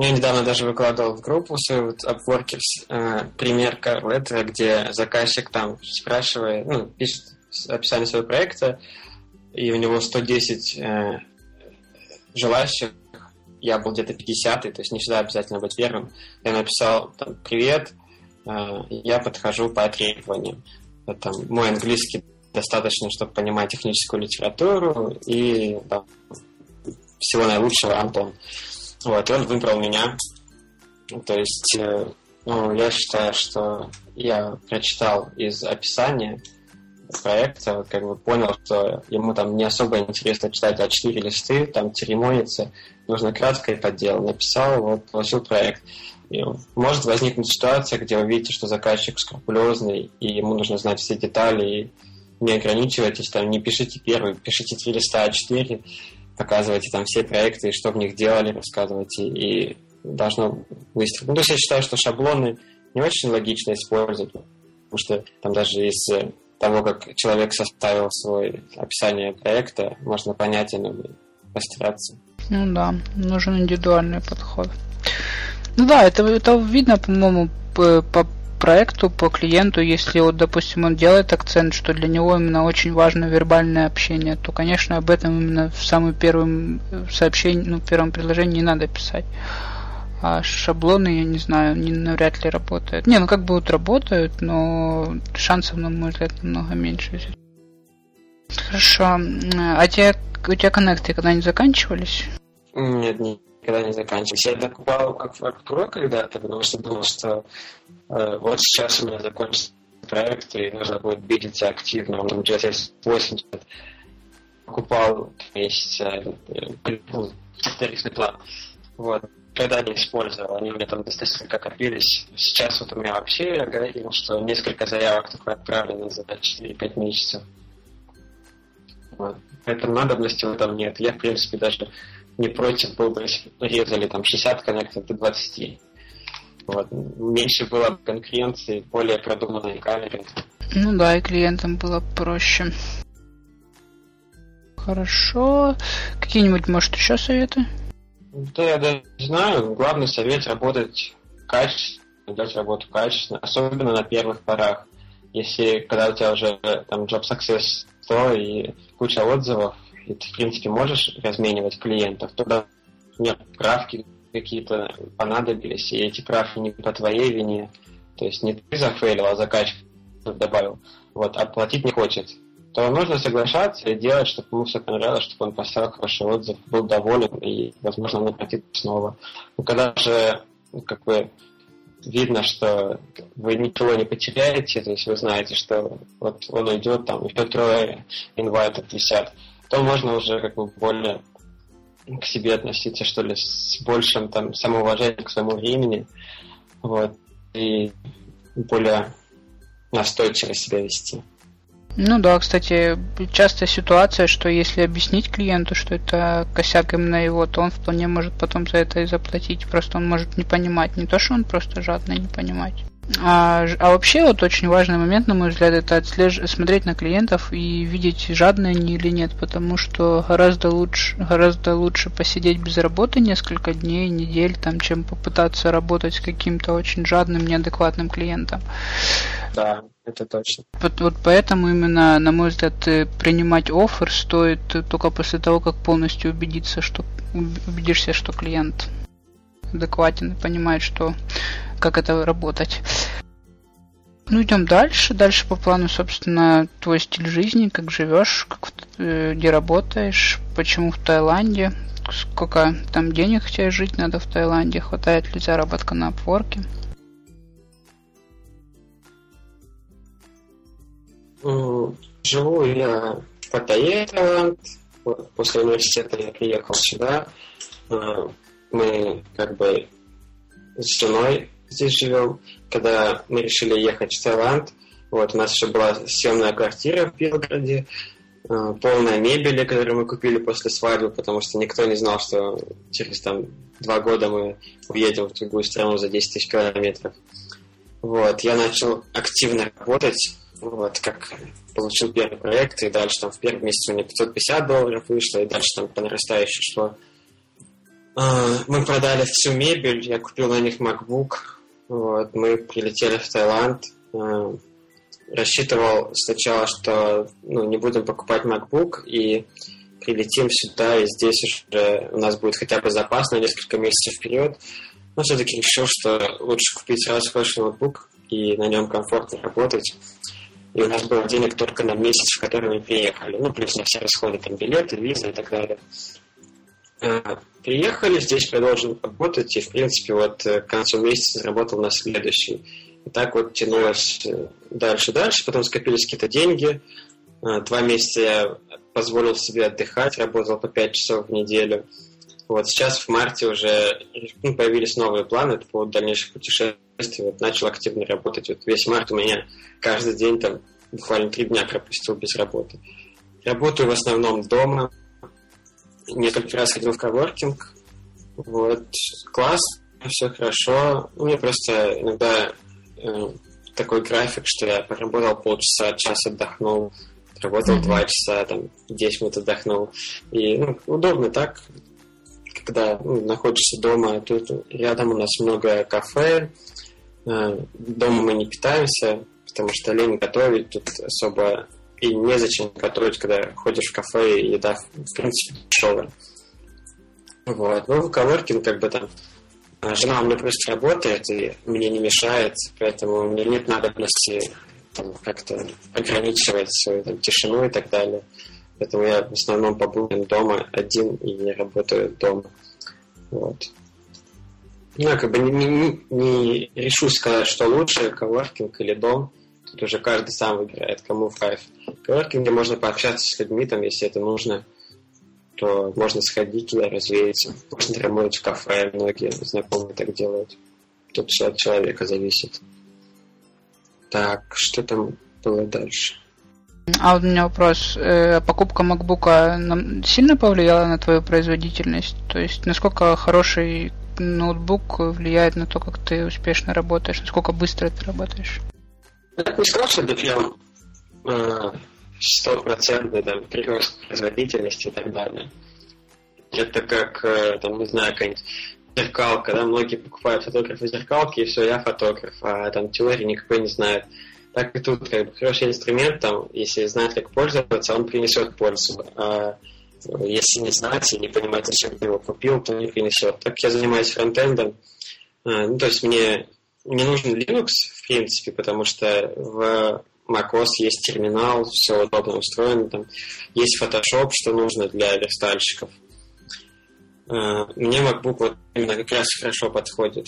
Я недавно даже выкладывал в группу свою вот Upworkers э, пример letter, где заказчик там спрашивает, ну, пишет описание своего проекта, и у него 110 э, желающих, я был где-то 50 то есть не всегда обязательно быть первым. Я написал там, «Привет, э, я подхожу по требованиям». Там, мой английский достаточно, чтобы понимать техническую литературу, и да, всего наилучшего, Антон. Вот, и он выбрал меня. То есть, э, ну, я считаю, что я прочитал из описания проекта, вот, как бы понял, что ему там не особо интересно читать А4 листы, там церемониться, нужно кратко и по делу. Написал, вот, получил проект. И может возникнуть ситуация, где вы видите, что заказчик скрупулезный, и ему нужно знать все детали, и не ограничивайтесь, там, не пишите первый, пишите три листа А4, показывайте там все проекты, что в них делали, рассказывайте, и должно выстрелить. Ну, то есть я считаю, что шаблоны не очень логично использовать, потому что там даже из того, как человек составил свое описание проекта, можно понять и постараться. Ну да, нужен индивидуальный подход. Ну да, это, это видно, по-моему, по, по проекту, по клиенту, если вот, допустим, он делает акцент, что для него именно очень важно вербальное общение, то, конечно, об этом именно в самом первом сообщении, ну, в первом предложении не надо писать. А шаблоны, я не знаю, не навряд ли работают. Не, ну как будут работают, но шансов, на мой взгляд, намного меньше. Хорошо. А те, у тебя коннекты когда-нибудь заканчивались? Нет, никогда не заканчивались. Я докупал Pro когда-то, потому что думал, что Э, вот сейчас у меня закончится проект, и нужно будет видеться активно. Он GSS 80 покупал месяца, ну, тарифный план. Вот. Когда не использовал, они у меня там достаточно копились. Сейчас вот у меня вообще говорил, что несколько заявок только отправлены за 4-5 месяцев. Вот. Поэтому надобности в этом нет. Я, в принципе, даже не против был бы, если резали там 60 коннектов до 20. Вот. Меньше было конкуренции, более продуманные камеры. Ну да, и клиентам было проще. Хорошо. Какие-нибудь, может, еще советы? Да, я даже знаю. Главный совет работать качественно, делать работу качественно, особенно на первых порах. Если когда у тебя уже там job success 100 и куча отзывов, и ты, в принципе, можешь разменивать клиентов, тогда нет правки какие-то понадобились, и эти правки не по твоей вине, то есть не ты зафейлил, а заказчик добавил, вот, а платить не хочет, то нужно соглашаться и делать, чтобы ему все понравилось, чтобы он поставил хороший отзыв, был доволен и, возможно, он платит снова. Но когда же, ну, как бы, видно, что вы ничего не потеряете, то есть вы знаете, что вот он уйдет, там еще трое инвайтов висят, то можно уже как бы более к себе относиться, что ли, с большим там самоуважением к своему времени, вот, и более настойчиво себя вести. Ну да, кстати, частая ситуация, что если объяснить клиенту, что это косяк именно его, то он вполне может потом за это и заплатить. Просто он может не понимать. Не то, что он просто жадный, не понимать. А, а вообще вот очень важный момент, на мой взгляд, это отслеж... смотреть на клиентов и видеть, жадные они или нет, потому что гораздо лучше, гораздо лучше посидеть без работы несколько дней, недель, там, чем попытаться работать с каким-то очень жадным, неадекватным клиентом. Да, это точно. Вот, вот поэтому именно, на мой взгляд, э, принимать офер стоит только после того, как полностью убедиться, что убедишься, что клиент адекватен и понимает, что как это работать. Ну, идем дальше. Дальше по плану, собственно, твой стиль жизни, как живешь, как, э, где работаешь, почему в Таиланде, сколько там денег тебе жить надо в Таиланде, хватает ли заработка на опорке. Живу я в Паттайе, Таиланд. После университета я приехал сюда. Э, мы как бы с женой здесь живем. Когда мы решили ехать в Таиланд, вот, у нас еще была съемная квартира в Белгороде, э, полная мебели, которую мы купили после свадьбы, потому что никто не знал, что через там два года мы уедем в другую страну за 10 тысяч километров. Вот, я начал активно работать, вот, как получил первый проект, и дальше там в первом месяце у меня 550 долларов вышло, и дальше там по нарастающей шло. А, мы продали всю мебель, я купил на них MacBook, вот, мы прилетели в Таиланд, а, рассчитывал сначала, что ну, не будем покупать MacBook и прилетим сюда, и здесь уже у нас будет хотя бы запас на несколько месяцев вперед. Но все-таки решил, что лучше купить сразу хороший ноутбук и на нем комфортно работать. И у нас было денег только на месяц, в который мы приехали. Ну, плюс на все расходы, там, билеты, визы и так далее. А, приехали, здесь продолжил работать, и, в принципе, вот э, к концу месяца заработал на следующий. И так вот тянулось дальше-дальше, э, потом скопились какие-то деньги. Два месяца я позволил себе отдыхать, работал по 5 часов в неделю. Вот сейчас в марте уже ну, появились новые планы по дальнейших путешествий. Вот начал активно работать. Вот весь март у меня каждый день там буквально три дня пропустил без работы. Работаю в основном дома. Несколько раз ходил в коворкинг. Вот. Класс, все хорошо. У меня просто иногда э, такой график, что я поработал полчаса, час отдохнул, работал mm-hmm. два часа, там, 10 минут отдохнул. И ну, удобно так, когда ну, находишься дома, тут рядом у нас много кафе, э, дома мы не питаемся, потому что лень готовить, тут особо и незачем готовить, когда ходишь в кафе, и еда, в принципе, дешевая. Вот. Ну, в коворкинг как бы там жена у меня просто работает, и мне не мешает, поэтому у меня нет надобности там, как-то ограничивать свою там, тишину и так далее. Поэтому я в основном побыл дома один и не работаю дома. Вот. Ну, я как бы не, не, не решусь сказать, что лучше, коворкинг или дом. Тут уже каждый сам выбирает, кому в кайф. Коворкинге можно пообщаться с людьми, там, если это нужно, то можно сходить туда, развеяться. Можно работать в кафе, многие знакомые так делают. Тут все от человека зависит. Так, что там было дальше? А вот у меня вопрос. Э, покупка MacBook сильно повлияла на твою производительность? То есть, насколько хороший ноутбук влияет на то, как ты успешно работаешь, насколько быстро ты работаешь? Я не сказал, что это прям э, стопроцентный там, прирост производительности и так далее. Это как, э, там, не знаю, какая-нибудь зеркалка, да, многие покупают фотографы зеркалки, и все, я фотограф, а там теории никакой не знают так и тут как бы хороший инструмент, там, если знать, как пользоваться, он принесет пользу. А Если не знать и не понимать, зачем ты его купил, то не принесет. Так я занимаюсь фронтендом. А, ну, то есть мне не нужен Linux, принципе, потому что в macOS есть терминал, все удобно устроено, там есть Photoshop, что нужно для верстальщиков. А, мне MacBook вот именно как раз хорошо подходит.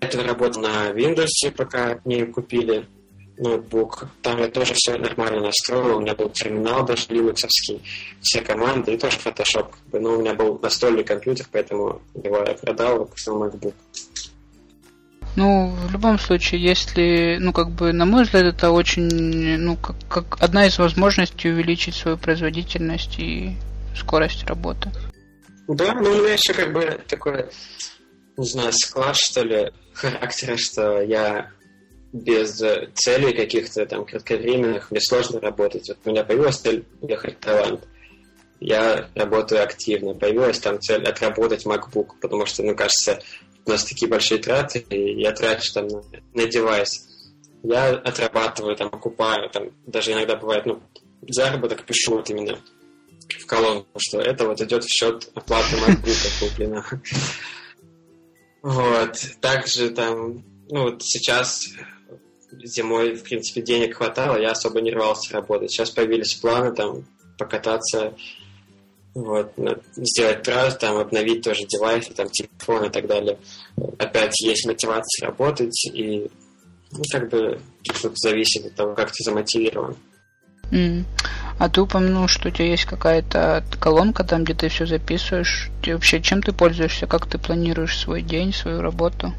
Это работа на Windows, пока не купили ноутбук. Там я тоже все нормально настроил. У меня был терминал даже линуксовский, все команды и тоже Photoshop. Но у меня был настольный компьютер, поэтому его я продал и купил MacBook. Ну, в любом случае, если, ну, как бы, на мой взгляд, это очень, ну, как, как одна из возможностей увеличить свою производительность и скорость работы. Да, ну, у меня еще как бы такой, не знаю, склад, что ли, характера, что я без целей каких-то там кратковременных мне сложно работать. Вот у меня появилась цель ехать в Таиланд. Я работаю активно. Появилась там цель отработать MacBook, потому что, ну, кажется, у нас такие большие траты, и я трачу там на, на девайс. Я отрабатываю, там, окупаю, там, даже иногда бывает, ну, заработок пишу вот именно в колонку, что это вот идет в счет оплаты MacBook куплено. Вот. Также там, ну, вот сейчас зимой, в принципе, денег хватало, я особо не рвался работать. Сейчас появились планы там покататься, вот, сделать трасс, там, обновить тоже девайсы, там, телефон и так далее. Опять есть мотивация работать, и, ну, как бы, тут зависит от того, как ты замотивирован. Mm. А ты упомянул, что у тебя есть какая-то колонка там, где ты все записываешь. Ты вообще чем ты пользуешься? Как ты планируешь свой день, свою работу?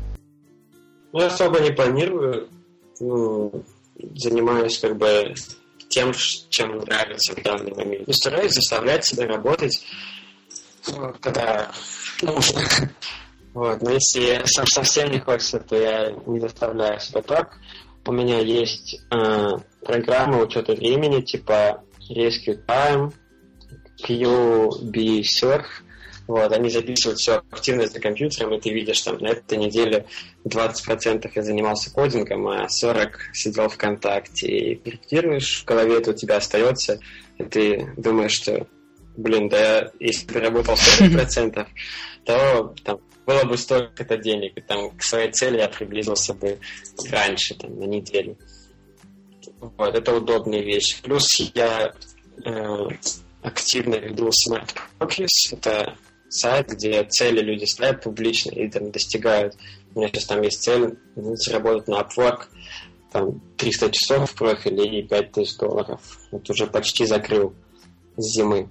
Ну, особо не планирую ну, занимаюсь как бы тем, чем нравится в данный момент. И стараюсь заставлять себя работать, когда нужно. Вот. Но если совсем не хочется, то я не заставляю себя так. У меня есть э, программа учета времени, типа Rescue Time, QB Surf, вот, они записывают всю активность за компьютером, и ты видишь, там, на этой неделе 20% я занимался кодингом, а 40% сидел ВКонтакте. И корректируешь, в голове это у тебя остается, и ты думаешь, что, блин, да если бы работал 40%, то там, было бы столько-то денег, и там к своей цели я приблизился бы раньше, там, на неделю. Вот, это удобная вещь. Плюс я э, активно веду Smart Progress. Это сайт, где цели люди ставят публично и там достигают. У меня сейчас там есть цель заработать на Upwork там 300 часов в профиле и 5000 долларов. Вот уже почти закрыл с зимы.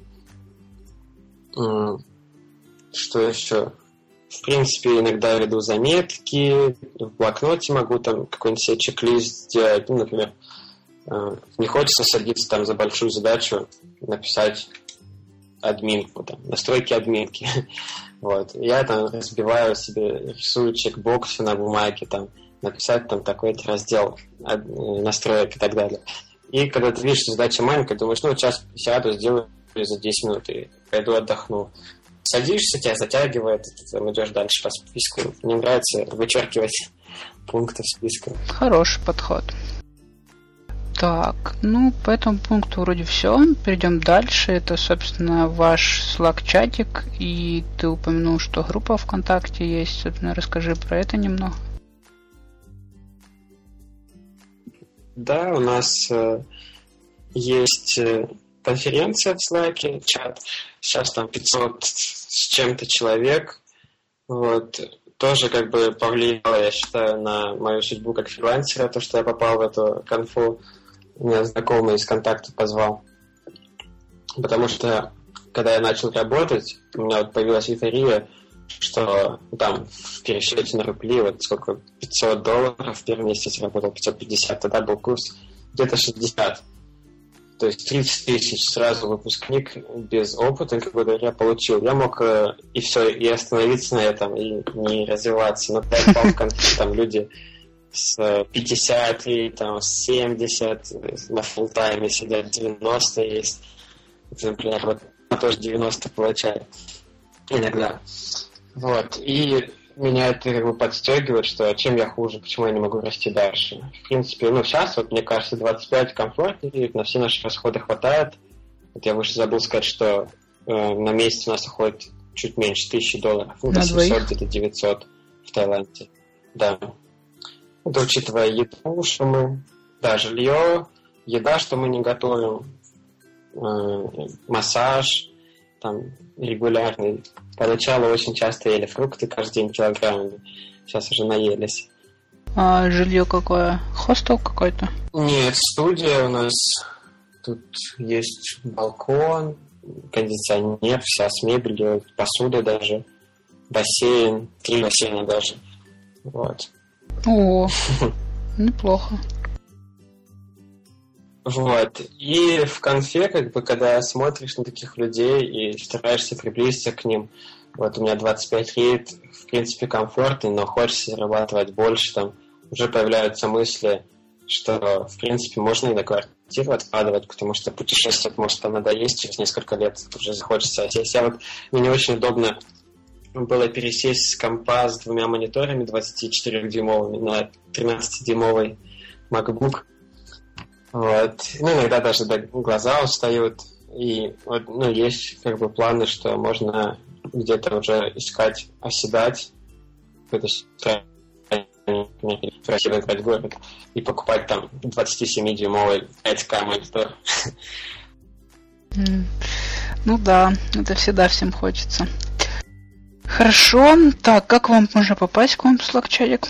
Что еще? В принципе, иногда веду заметки, в блокноте могу там какой-нибудь себе чек-лист сделать. Ну, например, э, не хочется садиться там за большую задачу, написать админку, там, настройки админки. вот. Я там разбиваю себе, рисую чекбоксы на бумаге, там, написать там такой-то раздел настроек и так далее. И когда ты видишь, что задача маленькая, думаешь, ну, сейчас сяду, сделаю за 10 минут и пойду отдохну. Садишься, тебя затягивает, ты там идешь дальше по списку. Мне нравится вычеркивать пункты в списке. Хороший подход. Так, ну, по этому пункту вроде все. Перейдем дальше. Это, собственно, ваш Slack-чатик. И ты упомянул, что группа ВКонтакте есть. Собственно, расскажи про это немного. Да, у нас э, есть э, конференция в Slack, чат. Сейчас там 500 с чем-то человек. Вот. Тоже как бы повлияло, я считаю, на мою судьбу как фрилансера, то, что я попал в эту конфу меня знакомый из контакта позвал. Потому что, когда я начал работать, у меня вот появилась эйфория, что там в пересчете на рубли, вот сколько, 500 долларов, в первый месяц работал 550, тогда был курс где-то 60. То есть 30 тысяч сразу выпускник без опыта, как бы я получил. Я мог э, и все, и остановиться на этом, и не развиваться. Но когда я там люди с 50 и там 70, на фултайме сидят 90 есть. Например, вот тоже 90 получает иногда. Вот. И меня это как бы подстегивает, что чем я хуже, почему я не могу расти дальше. В принципе, ну сейчас, вот мне кажется, 25 комфортнее, на все наши расходы хватает. Вот я выше забыл сказать, что э, на месяц у нас уходит чуть меньше тысячи долларов. Ну, На 800, где-то 900 в Таиланде. Да. Это учитывая еду, что мы... Да, жилье, еда, что мы не готовим, э, массаж, там, регулярный. Поначалу очень часто ели фрукты каждый день килограммами. Сейчас уже наелись. А жилье какое? Хостел какой-то? Нет, студия у нас. Тут есть балкон, кондиционер, вся с мебелью, посуда даже, бассейн, три бассейна даже. Вот. О, неплохо. Вот. И в конфе, как бы, когда смотришь на таких людей и стараешься приблизиться к ним, вот у меня 25 лет, в принципе, комфортно, но хочется зарабатывать больше, там уже появляются мысли, что, в принципе, можно и на квартиру откладывать, потому что путешествовать может там надоесть, через несколько лет уже захочется сесть. Я вот, мне не очень удобно было пересесть с компа с двумя мониторами 24-дюймовыми на 13-дюймовый MacBook. Вот. Ну, иногда даже да, глаза устают. И вот, ну, есть как бы планы, что можно где-то уже искать, оседать какой-то красивый играть город и покупать там 27-дюймовый 5К монитор. Ну да, это всегда всем хочется. Хорошо. Так, как вам можно попасть к вам, Slack-чатик?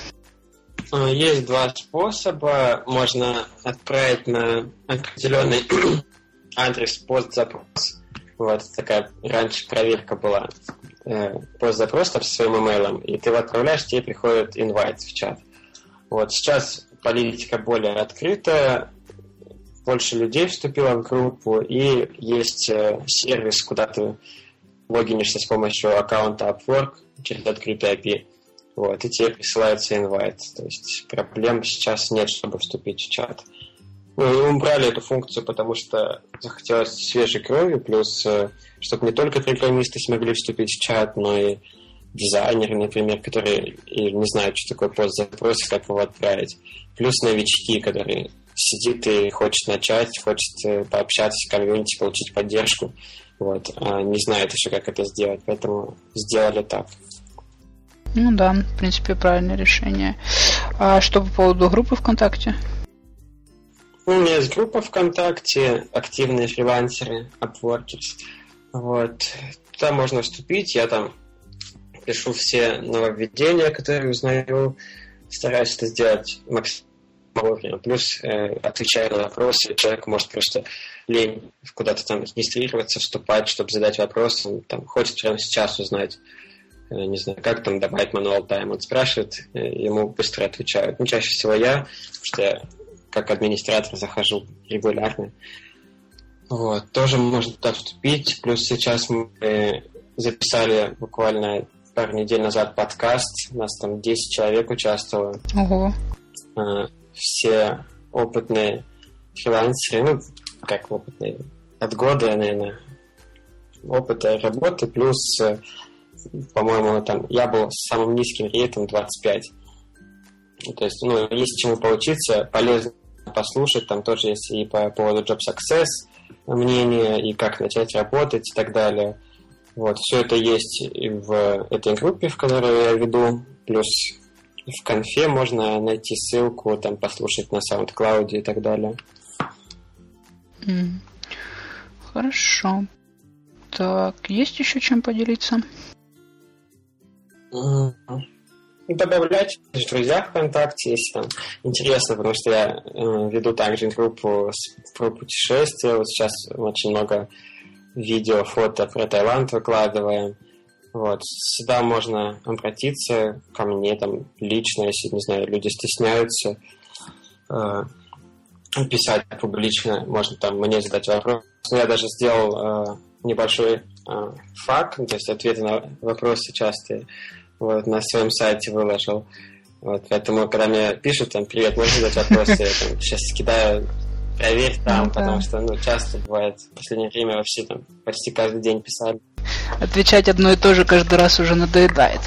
А, Есть два способа. Можно отправить на определенный адрес пост-запрос. Вот такая раньше проверка была. Э, Пост-запрос там со своим имейлом, и ты его отправляешь, тебе приходит инвайт в чат. Вот сейчас политика более открытая, больше людей вступило в группу, и есть э, сервис, куда ты логинишься с помощью аккаунта Upwork через открытый API. Вот, и тебе присылается инвайт. То есть проблем сейчас нет, чтобы вступить в чат. Ну, и убрали эту функцию, потому что захотелось свежей крови, плюс, э, чтобы не только программисты смогли вступить в чат, но и дизайнеры, например, которые и не знают, что такое пост-запрос как его отправить. Плюс новички, которые сидит и хочет начать, хочет э, пообщаться с комьюнити, получить поддержку, вот, а не знает еще, как это сделать, поэтому сделали так. Ну да, в принципе, правильное решение. А что по поводу группы ВКонтакте? У меня есть группа ВКонтакте, активные фрилансеры, Upworkers. Вот. Туда можно вступить, я там пишу все нововведения, которые узнаю, стараюсь это сделать максимально вовремя. Плюс э, отвечаю на вопросы, человек может просто лень куда-то там регистрироваться, вступать, чтобы задать вопрос, он там хочет прямо сейчас узнать, э, не знаю, как там добавить мануал тайм. Он спрашивает, э, ему быстро отвечают. Ну, чаще всего я, потому что я как администратор захожу регулярно. Вот, тоже можно туда вступить. Плюс сейчас мы э, записали буквально пару недель назад подкаст. У нас там 10 человек участвовало. Ого. Все опытные фрилансеры, ну, как опытные, от года, наверное, опыта работы, плюс, э, по-моему, там, я был с самым низким рейтом 25. То есть, ну, есть чему поучиться, полезно послушать, там тоже есть и по поводу Job Success мнение, и как начать работать и так далее. Вот, все это есть и в этой группе, в которой я веду, плюс в конфе можно найти ссылку, там послушать на SoundCloud и так далее. Хорошо. Так, есть еще чем поделиться? Добавлять в друзья ВКонтакте, если там интересно, потому что я э, веду также группу про путешествия. Вот сейчас очень много видео, фото про Таиланд выкладываем. Вот. Сюда можно обратиться ко мне там лично, если, не знаю, люди стесняются э, писать публично, можно там мне задать вопрос. Я даже сделал э, небольшой э, факт, то есть ответы на вопросы частые вот, на своем сайте выложил. Вот, поэтому, когда мне пишут, там, привет, можно задать вопросы, я там, сейчас скидаю, проверь там, Ну да. потому что, ну, часто бывает, в последнее время вообще там почти каждый день писали. Отвечать одно и то же каждый раз уже надоедает.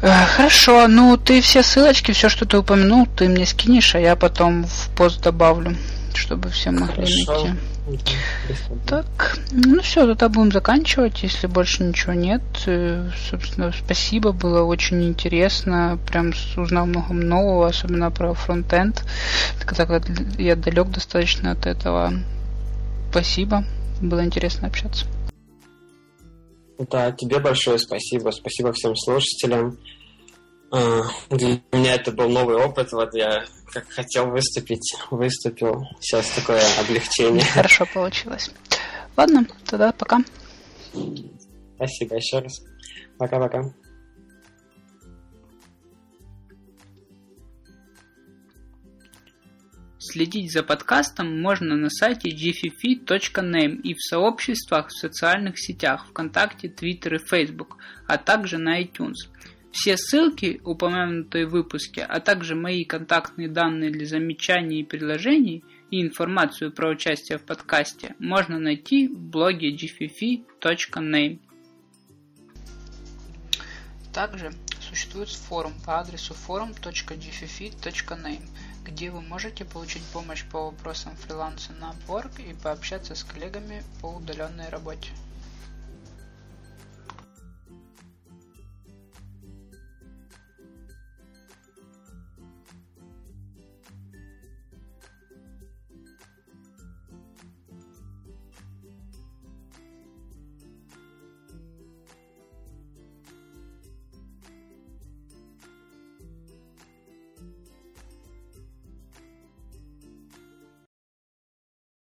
Э, Хорошо, ну ты все ссылочки, все, что ты упомянул, ты мне скинешь, а я потом в пост добавлю, чтобы все могли Хорошо. найти. Так, ну все, тогда будем заканчивать, если больше ничего нет. Э, собственно, спасибо, было очень интересно, прям узнал много нового, особенно про фронтенд, когда я далек достаточно от этого. Спасибо, было интересно общаться. Да, тебе большое спасибо, спасибо всем слушателям. А, для меня это был новый опыт, вот я как хотел выступить, выступил. Сейчас такое облегчение. Хорошо получилось. Ладно, тогда пока. Спасибо еще раз. Пока-пока. Следить за подкастом можно на сайте gffi.name и в сообществах в социальных сетях ВКонтакте, Твиттер и Facebook, а также на iTunes – все ссылки, упомянутые в выпуске, а также мои контактные данные для замечаний и предложений и информацию про участие в подкасте можно найти в блоге gfifi.name. Также существует форум по адресу forum.gfifi.name, где вы можете получить помощь по вопросам фриланса на Upwork и пообщаться с коллегами по удаленной работе.